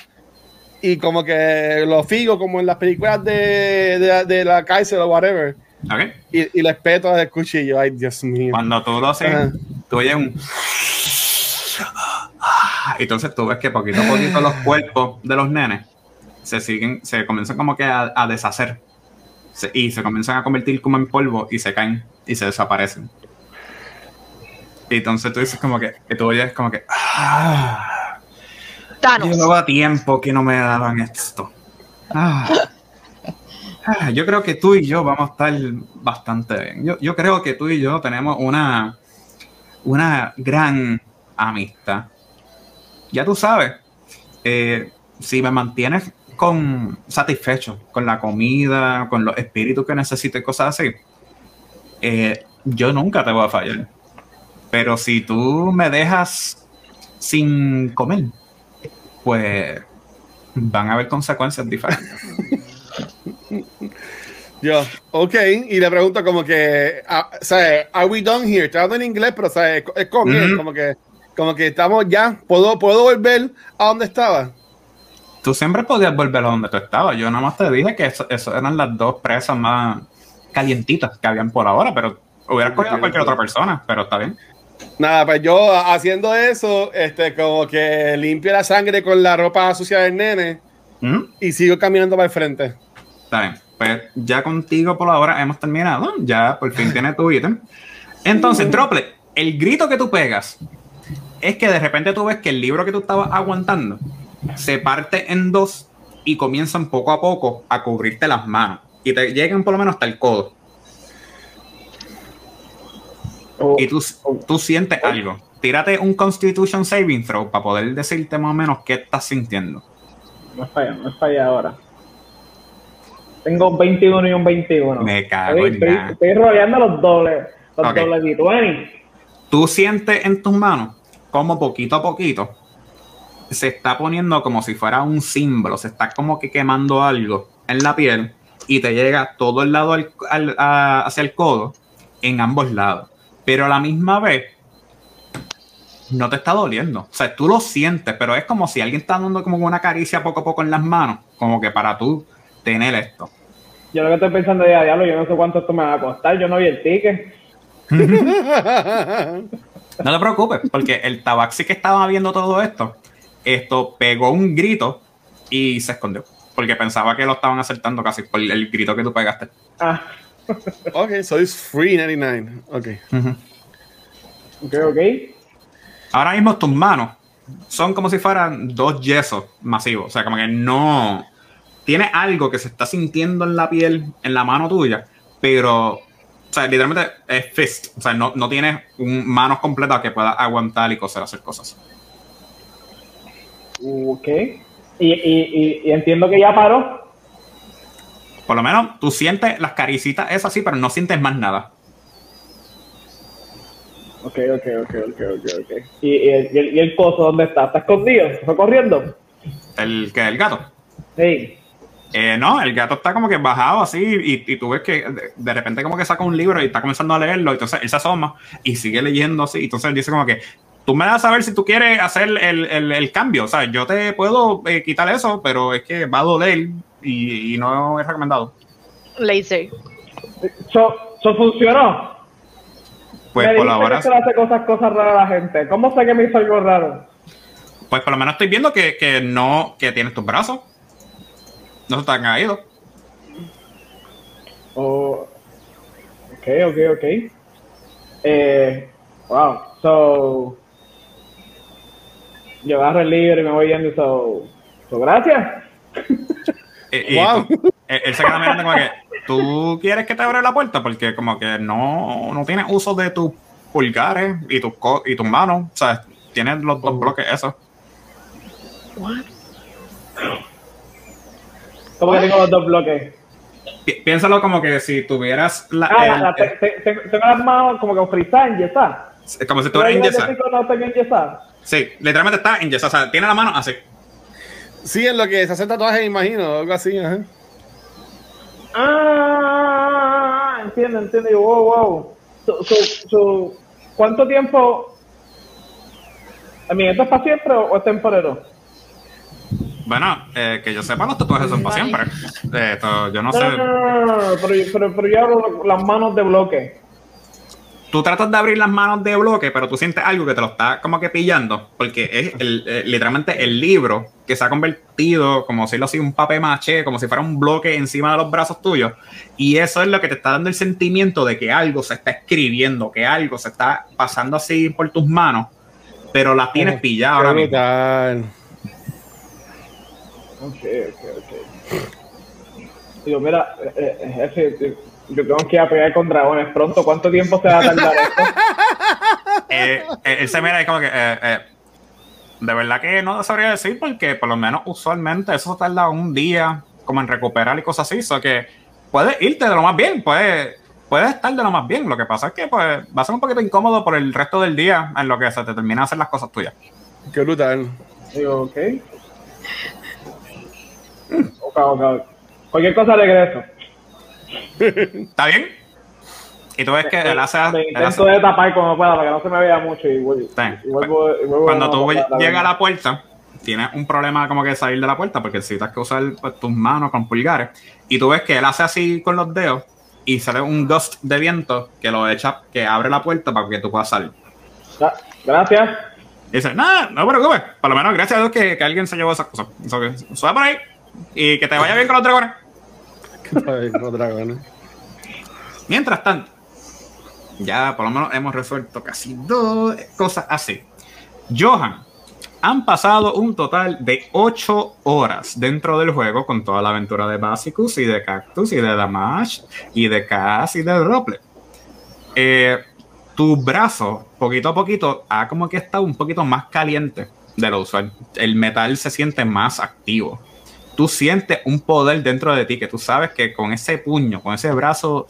y como que lo figo como en las películas de, de, de la Kaiser o whatever, ¿Ok? y, y le espeto del cuchillo. Ay, Dios mío. Cuando tú lo haces, Ajá. tú oyes un. Entonces tú ves que poquito a poquito los cuerpos de los nenes se siguen, se comienzan como que a, a deshacer. Se- y se comienzan a convertir como en polvo y se caen y se desaparecen. Y entonces tú dices como que, que tú oyes como que. Ah, Thanos. llevaba tiempo que no me daban esto. Ah. Ah, yo creo que tú y yo vamos a estar bastante bien. Yo, creo que tú y yo tenemos una, una gran amistad. Ya tú sabes, eh, si me mantienes con satisfecho con la comida, con los espíritus que necesito y cosas así, eh, yo nunca te voy a fallar. Pero si tú me dejas sin comer, pues van a haber consecuencias diferentes. Yo, ok, y le pregunto como que, ah, o sea, are we done here? Estoy hablando en inglés, pero o sea, es, Ujú. como que, como que estamos ya, ¿puedo, puedo volver a donde estaba? Tú siempre podías volver a donde tú estabas. Yo nada más te dije que eso eran las dos presas más calientitas que habían por ahora, pero hubieras cogido a cualquier otra persona, pero está bien. Nada, pues yo haciendo eso, este, como que limpio la sangre con la ropa sucia del nene Ujú, y sigo caminando para el frente. Está bien. Pues ya contigo por ahora hemos terminado. Ya por fin tienes tu ítem. Entonces, Droplet, el grito que tú pegas es que de repente tú ves que el libro que tú estabas aguantando se parte en dos y comienzan poco a poco a cubrirte las manos. y te llegan por lo menos hasta el codo. Oh, Y tú, tú sientes algo. Tírate un Constitution Saving Throw para poder decirte más o menos qué estás sintiendo. No falla, no falla ahora. Tengo un 21 y un 21. Me cago estoy, en estoy, nada. estoy rodeando los dobles. Los Ok. dobles D20. Tú sientes en tus manos como poquito a poquito se está poniendo como si fuera un símbolo, se está como que quemando algo en la piel y te llega todo el lado al- al- a- hacia el codo en ambos lados. Pero a la misma vez no te está doliendo. O sea, tú lo sientes, pero es como si alguien está dando como una caricia poco a poco en las manos, como que para tú tener esto. Yo lo que estoy pensando es, diablo, yo no sé cuánto esto me va a costar. Yo no vi el ticket. No te preocupes, porque el tabaxi que estaba viendo todo esto, esto pegó un grito y se escondió. Porque pensaba que lo estaban acertando casi por el grito que tú pegaste. Ah, ok, so it's free 99. Ok. ok, ok. Ahora mismo tus manos son como si fueran dos yesos masivos. O sea, como que no. Tiene algo que se está sintiendo en la piel, en la mano tuya, pero. O sea, literalmente es fist. O sea, no, no tienes un, manos completas que puedas aguantar y coser, hacer cosas. Ok. Y, y, y, y entiendo que ya paró. Por lo menos tú sientes las caricitas esas sí, pero no sientes más nada. Ok, ok, ok, ok, ok, ok. ¿Y, y, el, y, el, y el coso dónde está? ¿Está escondido? ¿Se fue corriendo? El que el gato. Sí. Eh, no, el gato está como que bajado así y, y tú ves que de, de repente como que saca un libro y está comenzando a leerlo, y entonces él se asoma y sigue leyendo así, y entonces él dice como que tú me das a saber si tú quieres hacer el, el, el cambio, o sea, yo te puedo eh, quitar eso, pero es que va a doler y, y no es recomendado. Laser. ¿Eso so funcionó? Pues me por ahora, que hace cosas, cosas raras a la gente. ¿Cómo sé que me hizo algo raro? pues por lo menos estoy viendo que, que no, que tienes tus brazos, no se te han caído. Oh, ok, ok, ok. Eh, wow, so. Yo agarro el libro y me voy yendo, so. so gracias. Y- y Wow. tú- él, él se queda mirando como que tú quieres que te abra la puerta porque como que no, no tienes uso de tus pulgares y tus y tus manos, o sea, tienes los dos bloques esos. Como que tengo los dos bloques. Pi- Piénsalo como que si tuvieras la, Ah, el- la- te- te- te- tengo las manos como que frisadas, enyesadas. el- como si estuvieras enyesado. no tengo enyesadas. Sí, literalmente está enyesado, o sea, tiene la mano así. Sí, en lo que se hace tatuaje, imagino, algo así, ajá. Ah, entiendo, entiendo. Yo, wow, wow. So, so, so, ¿Cuánto tiempo? I mean, ¿Esto es para siempre o, o es temporero? Bueno, eh, que yo sepa, los tatuajes son para siempre. Eh, esto, yo no No, sé. no, no, no, no, no, pero, pero, pero yo hablo las manos de bloque. Tú tratas de abrir las manos de bloque, pero tú sientes algo que te lo está como que pillando, porque es el- eh, literalmente el libro que se ha convertido como si lo así un papel maché, como si fuera un bloque encima de los brazos tuyos, y eso es lo que te está dando el sentimiento de que algo se está escribiendo, que algo se está pasando así por tus manos, pero las tienes pilladas ahora mismo. Ok, ok, ok. Digo, mira, eh, eh, jefe, eh, yo tengo que ir a pelear con dragones pronto. ¿Cuánto tiempo se va a tardar esto? Eh, eh, él se mira y como que, eh, eh, de verdad que no sabría decir porque por lo menos usualmente eso se tarda un día como en recuperar y cosas así, o que puedes irte de lo más bien, puedes, puedes estar de lo más bien, lo que pasa es que pues va a ser un poquito incómodo por el resto del día en lo que se te termina de hacer las cosas tuyas. Qué brutal. Digo, ok. Ok, ok. Cualquier cosa regreso. ¿Está bien? Y tú ves que él hace... Me él hace- intento de tapar como pueda para que no se me vea mucho y, vuelvo- Sí. y vuelvo, y vuelvo Cuando tú llegas a la puerta, tienes un problema como que salir de la puerta porque necesitas que usar pues, tus manos con pulgares. Y tú ves que él hace así con los dedos y sale un gust de viento que lo echa, que abre la puerta para que tú puedas salir. Gra- Gracias. Y dice, no, no te preocupes. Por lo menos gracias a Dios que, que alguien se llevó esas cosas. So que sube por ahí y que te vaya bien con los dragones. Mientras tanto, ya por lo menos hemos resuelto casi dos cosas así. Johan, han pasado un total de 8 horas dentro del juego con toda la aventura de Basicus y de Cactus y de Damash y de Cass y de Roble. Eh, tu brazo, poquito a poquito, ha como que estado un poquito más caliente de lo usual. El metal se siente más activo. Tú sientes un poder dentro de ti que tú sabes que con ese puño, con ese brazo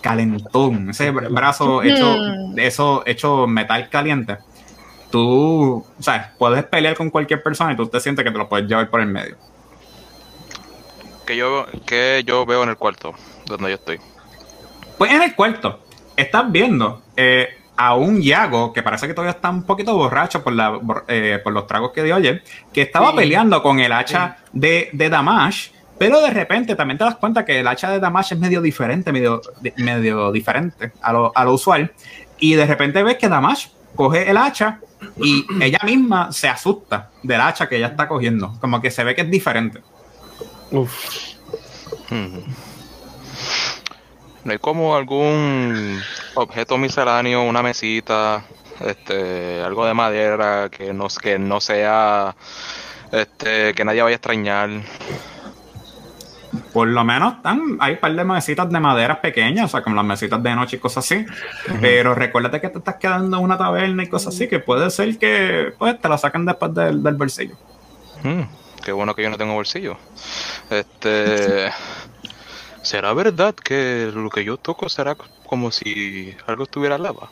calentón, ese bra- brazo hecho, eso, hecho metal caliente, tú, o sea, puedes pelear con cualquier persona y tú te sientes que te lo puedes llevar por el medio. Que yo, que yo veo en el cuarto donde yo estoy. Pues en el cuarto, estás viendo eh, a un Yago que parece que todavía está un poquito borracho por, la, por, eh, por los tragos que dio ayer, que estaba Sí. peleando con el hacha de, de Damash, pero de repente también te das cuenta que el hacha de Damash es medio diferente, medio, di- medio diferente a lo, a lo usual, y de repente ves que Damash coge el hacha y ella misma se asusta del hacha que ella está cogiendo, como que se ve que es diferente. Uf. Hmm. No hay como algún objeto misceláneo, una mesita, este, algo de madera que no, que no sea, este, que nadie vaya a extrañar. Por lo menos están, hay un par de mesitas de maderas pequeñas, o sea, como las mesitas de noche y cosas así. Pero recuérdate que te estás quedando en una taberna y cosas así, que puede ser que pues te la saquen después del, del bolsillo. Hmm, qué bueno que yo no tengo bolsillo. Este, ¿será verdad que lo que yo toco será como si algo estuviera al lava?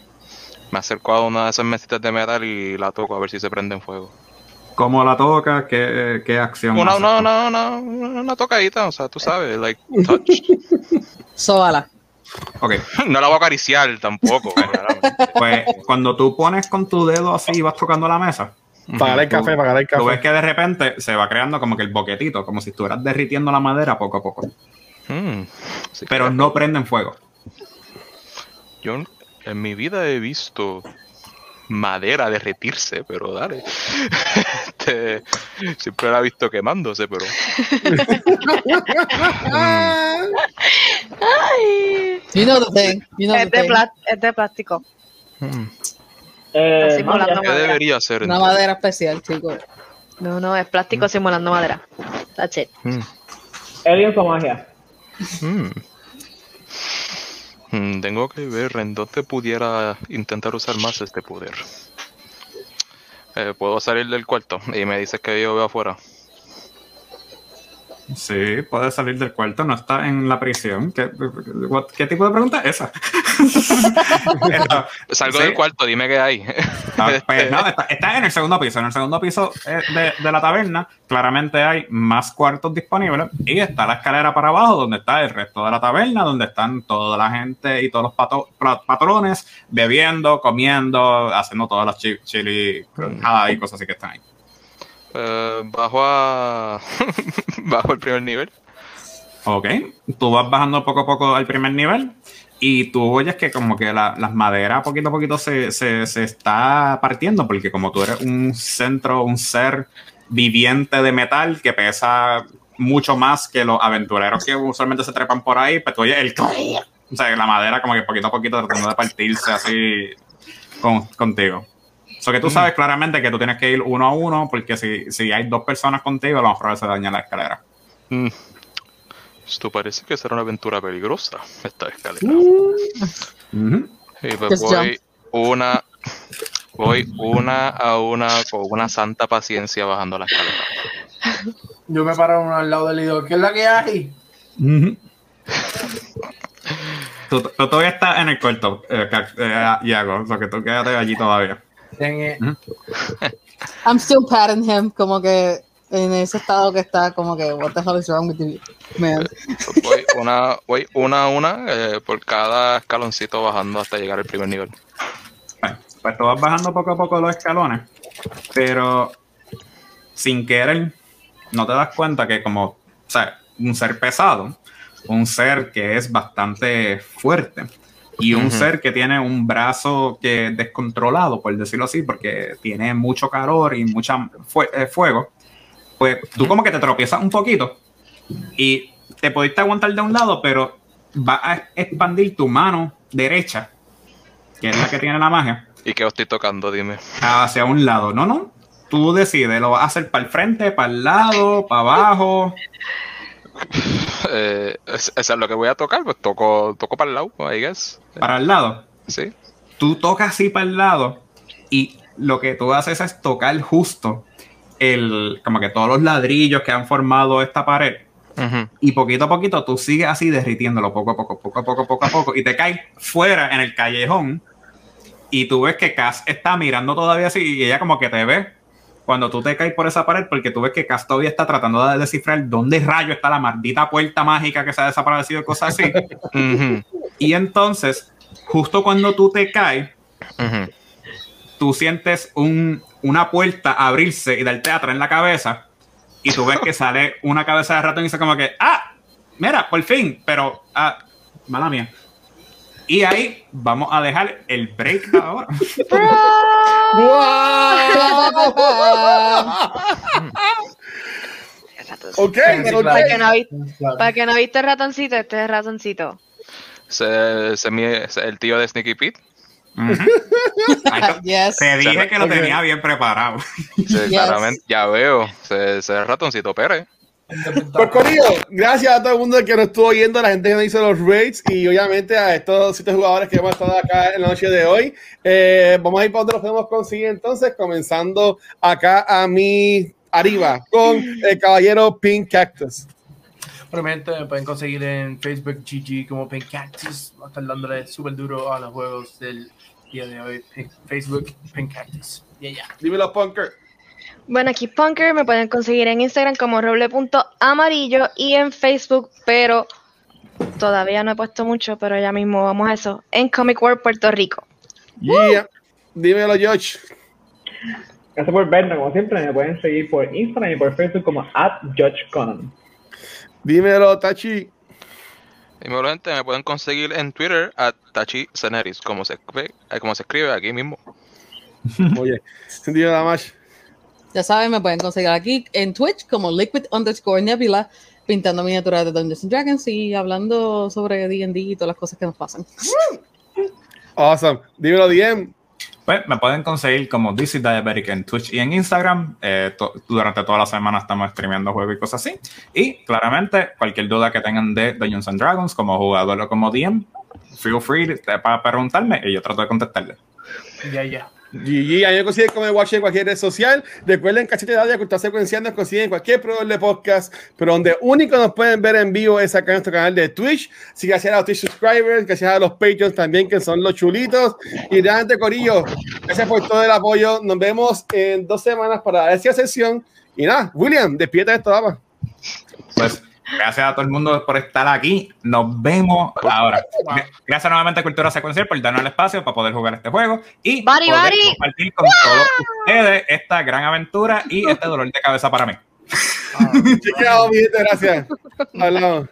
Me acerco a una de esas mesitas de metal y la toco a ver si se prende en fuego. ¿Cómo la toca? ¿Qué, qué acción? Una, haces? una, una, una, una tocadita, o sea, tú sabes, like, touch. Sóbala. Ok, No la voy a acariciar tampoco. pues cuando tú pones con tu dedo así y vas tocando la mesa, Pagar el café, pagar el tú ves café. que de repente se va creando como que el boquetito, como si estuvieras derritiendo la madera poco a poco. Sí, Pero no prenden fuego. Yo en mi vida he visto madera derretirse, pero dale. Este, siempre la he visto quemándose, pero. You know the thing. You know the Es de, thing. pla- es de plástico. hmm, Eh, simulando ¿Qué debería hacer? Una madera especial, chicos. No, no, es plástico simulando madera. That's it. Aliens o magia. Hmm. Hmm, Tengo que ver en dónde pudiera intentar usar más este poder. Eh, Puedo salir del cuarto y me dices que yo veo afuera. Sí, puedes salir del cuarto, no está en la prisión. ¿Qué, what- qué tipo de pregunta es esa? Salgo Sí. del cuarto, dime qué hay. Ah, pues, no, está, está en el segundo piso. En el segundo piso eh, de, de la taberna, claramente hay más cuartos disponibles. Y está la escalera para abajo, donde está el resto de la taberna, donde están toda la gente y todos los pato- patrones bebiendo, comiendo, haciendo todas las chi- chili crujadas y cosas así que están ahí. Eh, bajo a. bajo el primer nivel. Ok, tú vas bajando poco a poco al primer nivel y tú oyes que como que la- las maderas poquito a poquito se, se, se está partiendo porque como tú eres un centro, un ser viviente de metal que pesa mucho más que los aventureros que usualmente se trepan por ahí, pues tú oyes el... O sea, la madera como que poquito a poquito tratando de partirse así con- contigo. So que tú sabes claramente que tú tienes que ir uno a uno porque si, si hay dos personas contigo, a lo mejor se daña la escalera. Mm. Esto parece que será una aventura peligrosa, esta escalera. Ujú. Y pues voy una, voy una a una con una santa paciencia bajando la escalera. Yo me paro uno al lado del líder. ¿Qué es la que hay? Tú, tú todavía estás en el cuarto, eh, eh, Iago, o sea que tú quédate allí todavía. Tiene- I'm still patting him, como que en ese estado que está, como que, what the hell is wrong with you, man? Pues voy una, voy una a una eh, por cada escaloncito bajando hasta llegar al primer nivel. Bueno, pues tú vas bajando poco a poco los escalones, pero sin querer, no te das cuenta que como, o sea, un ser pesado, un ser que es bastante fuerte y un ser que tiene un brazo que descontrolado, por decirlo así, porque tiene mucho calor y mucha fue- eh, fuego, pues tú como que te tropiezas un poquito y te pudiste aguantar de un lado, pero va a expandir tu mano derecha, que es la que tiene la magia, ¿Y qué os estoy tocando? Dime. hacia un lado. No, no. tú decides, ¿lo vas a hacer para el frente, para el lado, para abajo? Eh, es- eso es lo que voy a tocar, pues toco, toco para el lado, I guess. Para el lado. Sí. Tú tocas así para el lado y lo que tú haces es tocar justo el, como que todos los ladrillos que han formado esta pared y poquito a poquito tú sigues así derritiéndolo poco a poco, poco a poco, poco a poco y te caes fuera en el callejón y tú ves que Cass está mirando todavía así y ella como que te ve cuando tú te caes por esa pared porque tú ves que Cass todavía está tratando de descifrar dónde rayo está la maldita puerta mágica que se ha desaparecido cosas así. Y entonces, justo cuando tú te caes, tú sientes un, una puerta abrirse y darte atrás en la cabeza y tú ves que sale una cabeza de ratón y dice como que, ah, mira, por fin, pero, ah, mala mía. Y ahí vamos a dejar el break ahora. Ok. Para que no viste, para que no viste ratoncito, este es ratoncito. Ese es el tío de Sneaky Pete. Ay, to- Yes. Te dije que lo tenía bien preparado. Sí, Yes. claramente, ya veo. Ese es ratoncito Pérez. Pues Corillo, gracias a todo el mundo que nos estuvo oyendo, a la gente que nos hizo los raids y obviamente a estos siete jugadores que hemos estado acá en la noche de hoy. Eh, vamos a ir para donde los podemos conseguir entonces, comenzando acá a mi arriba con el caballero Pink Cactus. Probablemente me pueden conseguir en Facebook GG como Pink Cactus. Va a estar dándole súper duro a los juegos del día de hoy. Facebook Pink Cactus. Yeah, yeah. Dímelo, Punker. Bueno, aquí Punker me pueden conseguir en Instagram como roble.amarillo y en Facebook, pero todavía no he puesto mucho, pero ya mismo vamos a eso, en Comic World Puerto Rico. Yeah. Dímelo, George. Gracias por vernos, como siempre. Me pueden seguir por Instagram y por Facebook como at Conan. Dímelo, Tachi. Y mi gente me pueden conseguir en Twitter a Tachi Ceneris, como se, escribe- como se escribe aquí mismo. Oye, dímelo, Damash. Ya saben, me pueden conseguir aquí en Twitch como liquid underscore nebula, pintando miniaturas de Dungeons and Dragons y hablando sobre D&D y todas las cosas que nos pasan. Awesome. Dímelo, DM. Pues me pueden conseguir como DC Diabetic en Twitch y en Instagram. Eh, to- durante toda la semana estamos streameando juegos y cosas así. Y claramente, cualquier duda que tengan de Dungeons and Dragons como jugador o como DM, feel free para preguntarme y yo trato de contestarle. Ya, ya. GG, a mí me consiguen como Watch en cualquier red social. Recuerden Cachete de Audio, Cultura Secuencial nos consiguen en cualquier proveedor de podcast, pero donde único nos pueden ver en vivo es acá en nuestro canal de Twitch. Así que gracias a los Twitch subscribers, gracias a los Patreons también, que son los chulitos. Y realmente, Corillo, gracias por todo el apoyo. Nos vemos en dos semanas para esa sesión. Y nada, William, despierta esto, dama. Pues gracias a todo el mundo por estar aquí. Nos vemos ahora. Gra- Gracias nuevamente a Cultura Secuencial por darnos el espacio para poder jugar este juego y poder compartir con todos ustedes esta gran aventura y este dolor de cabeza para mí. Chao, mi gente, gracias. Hablamos.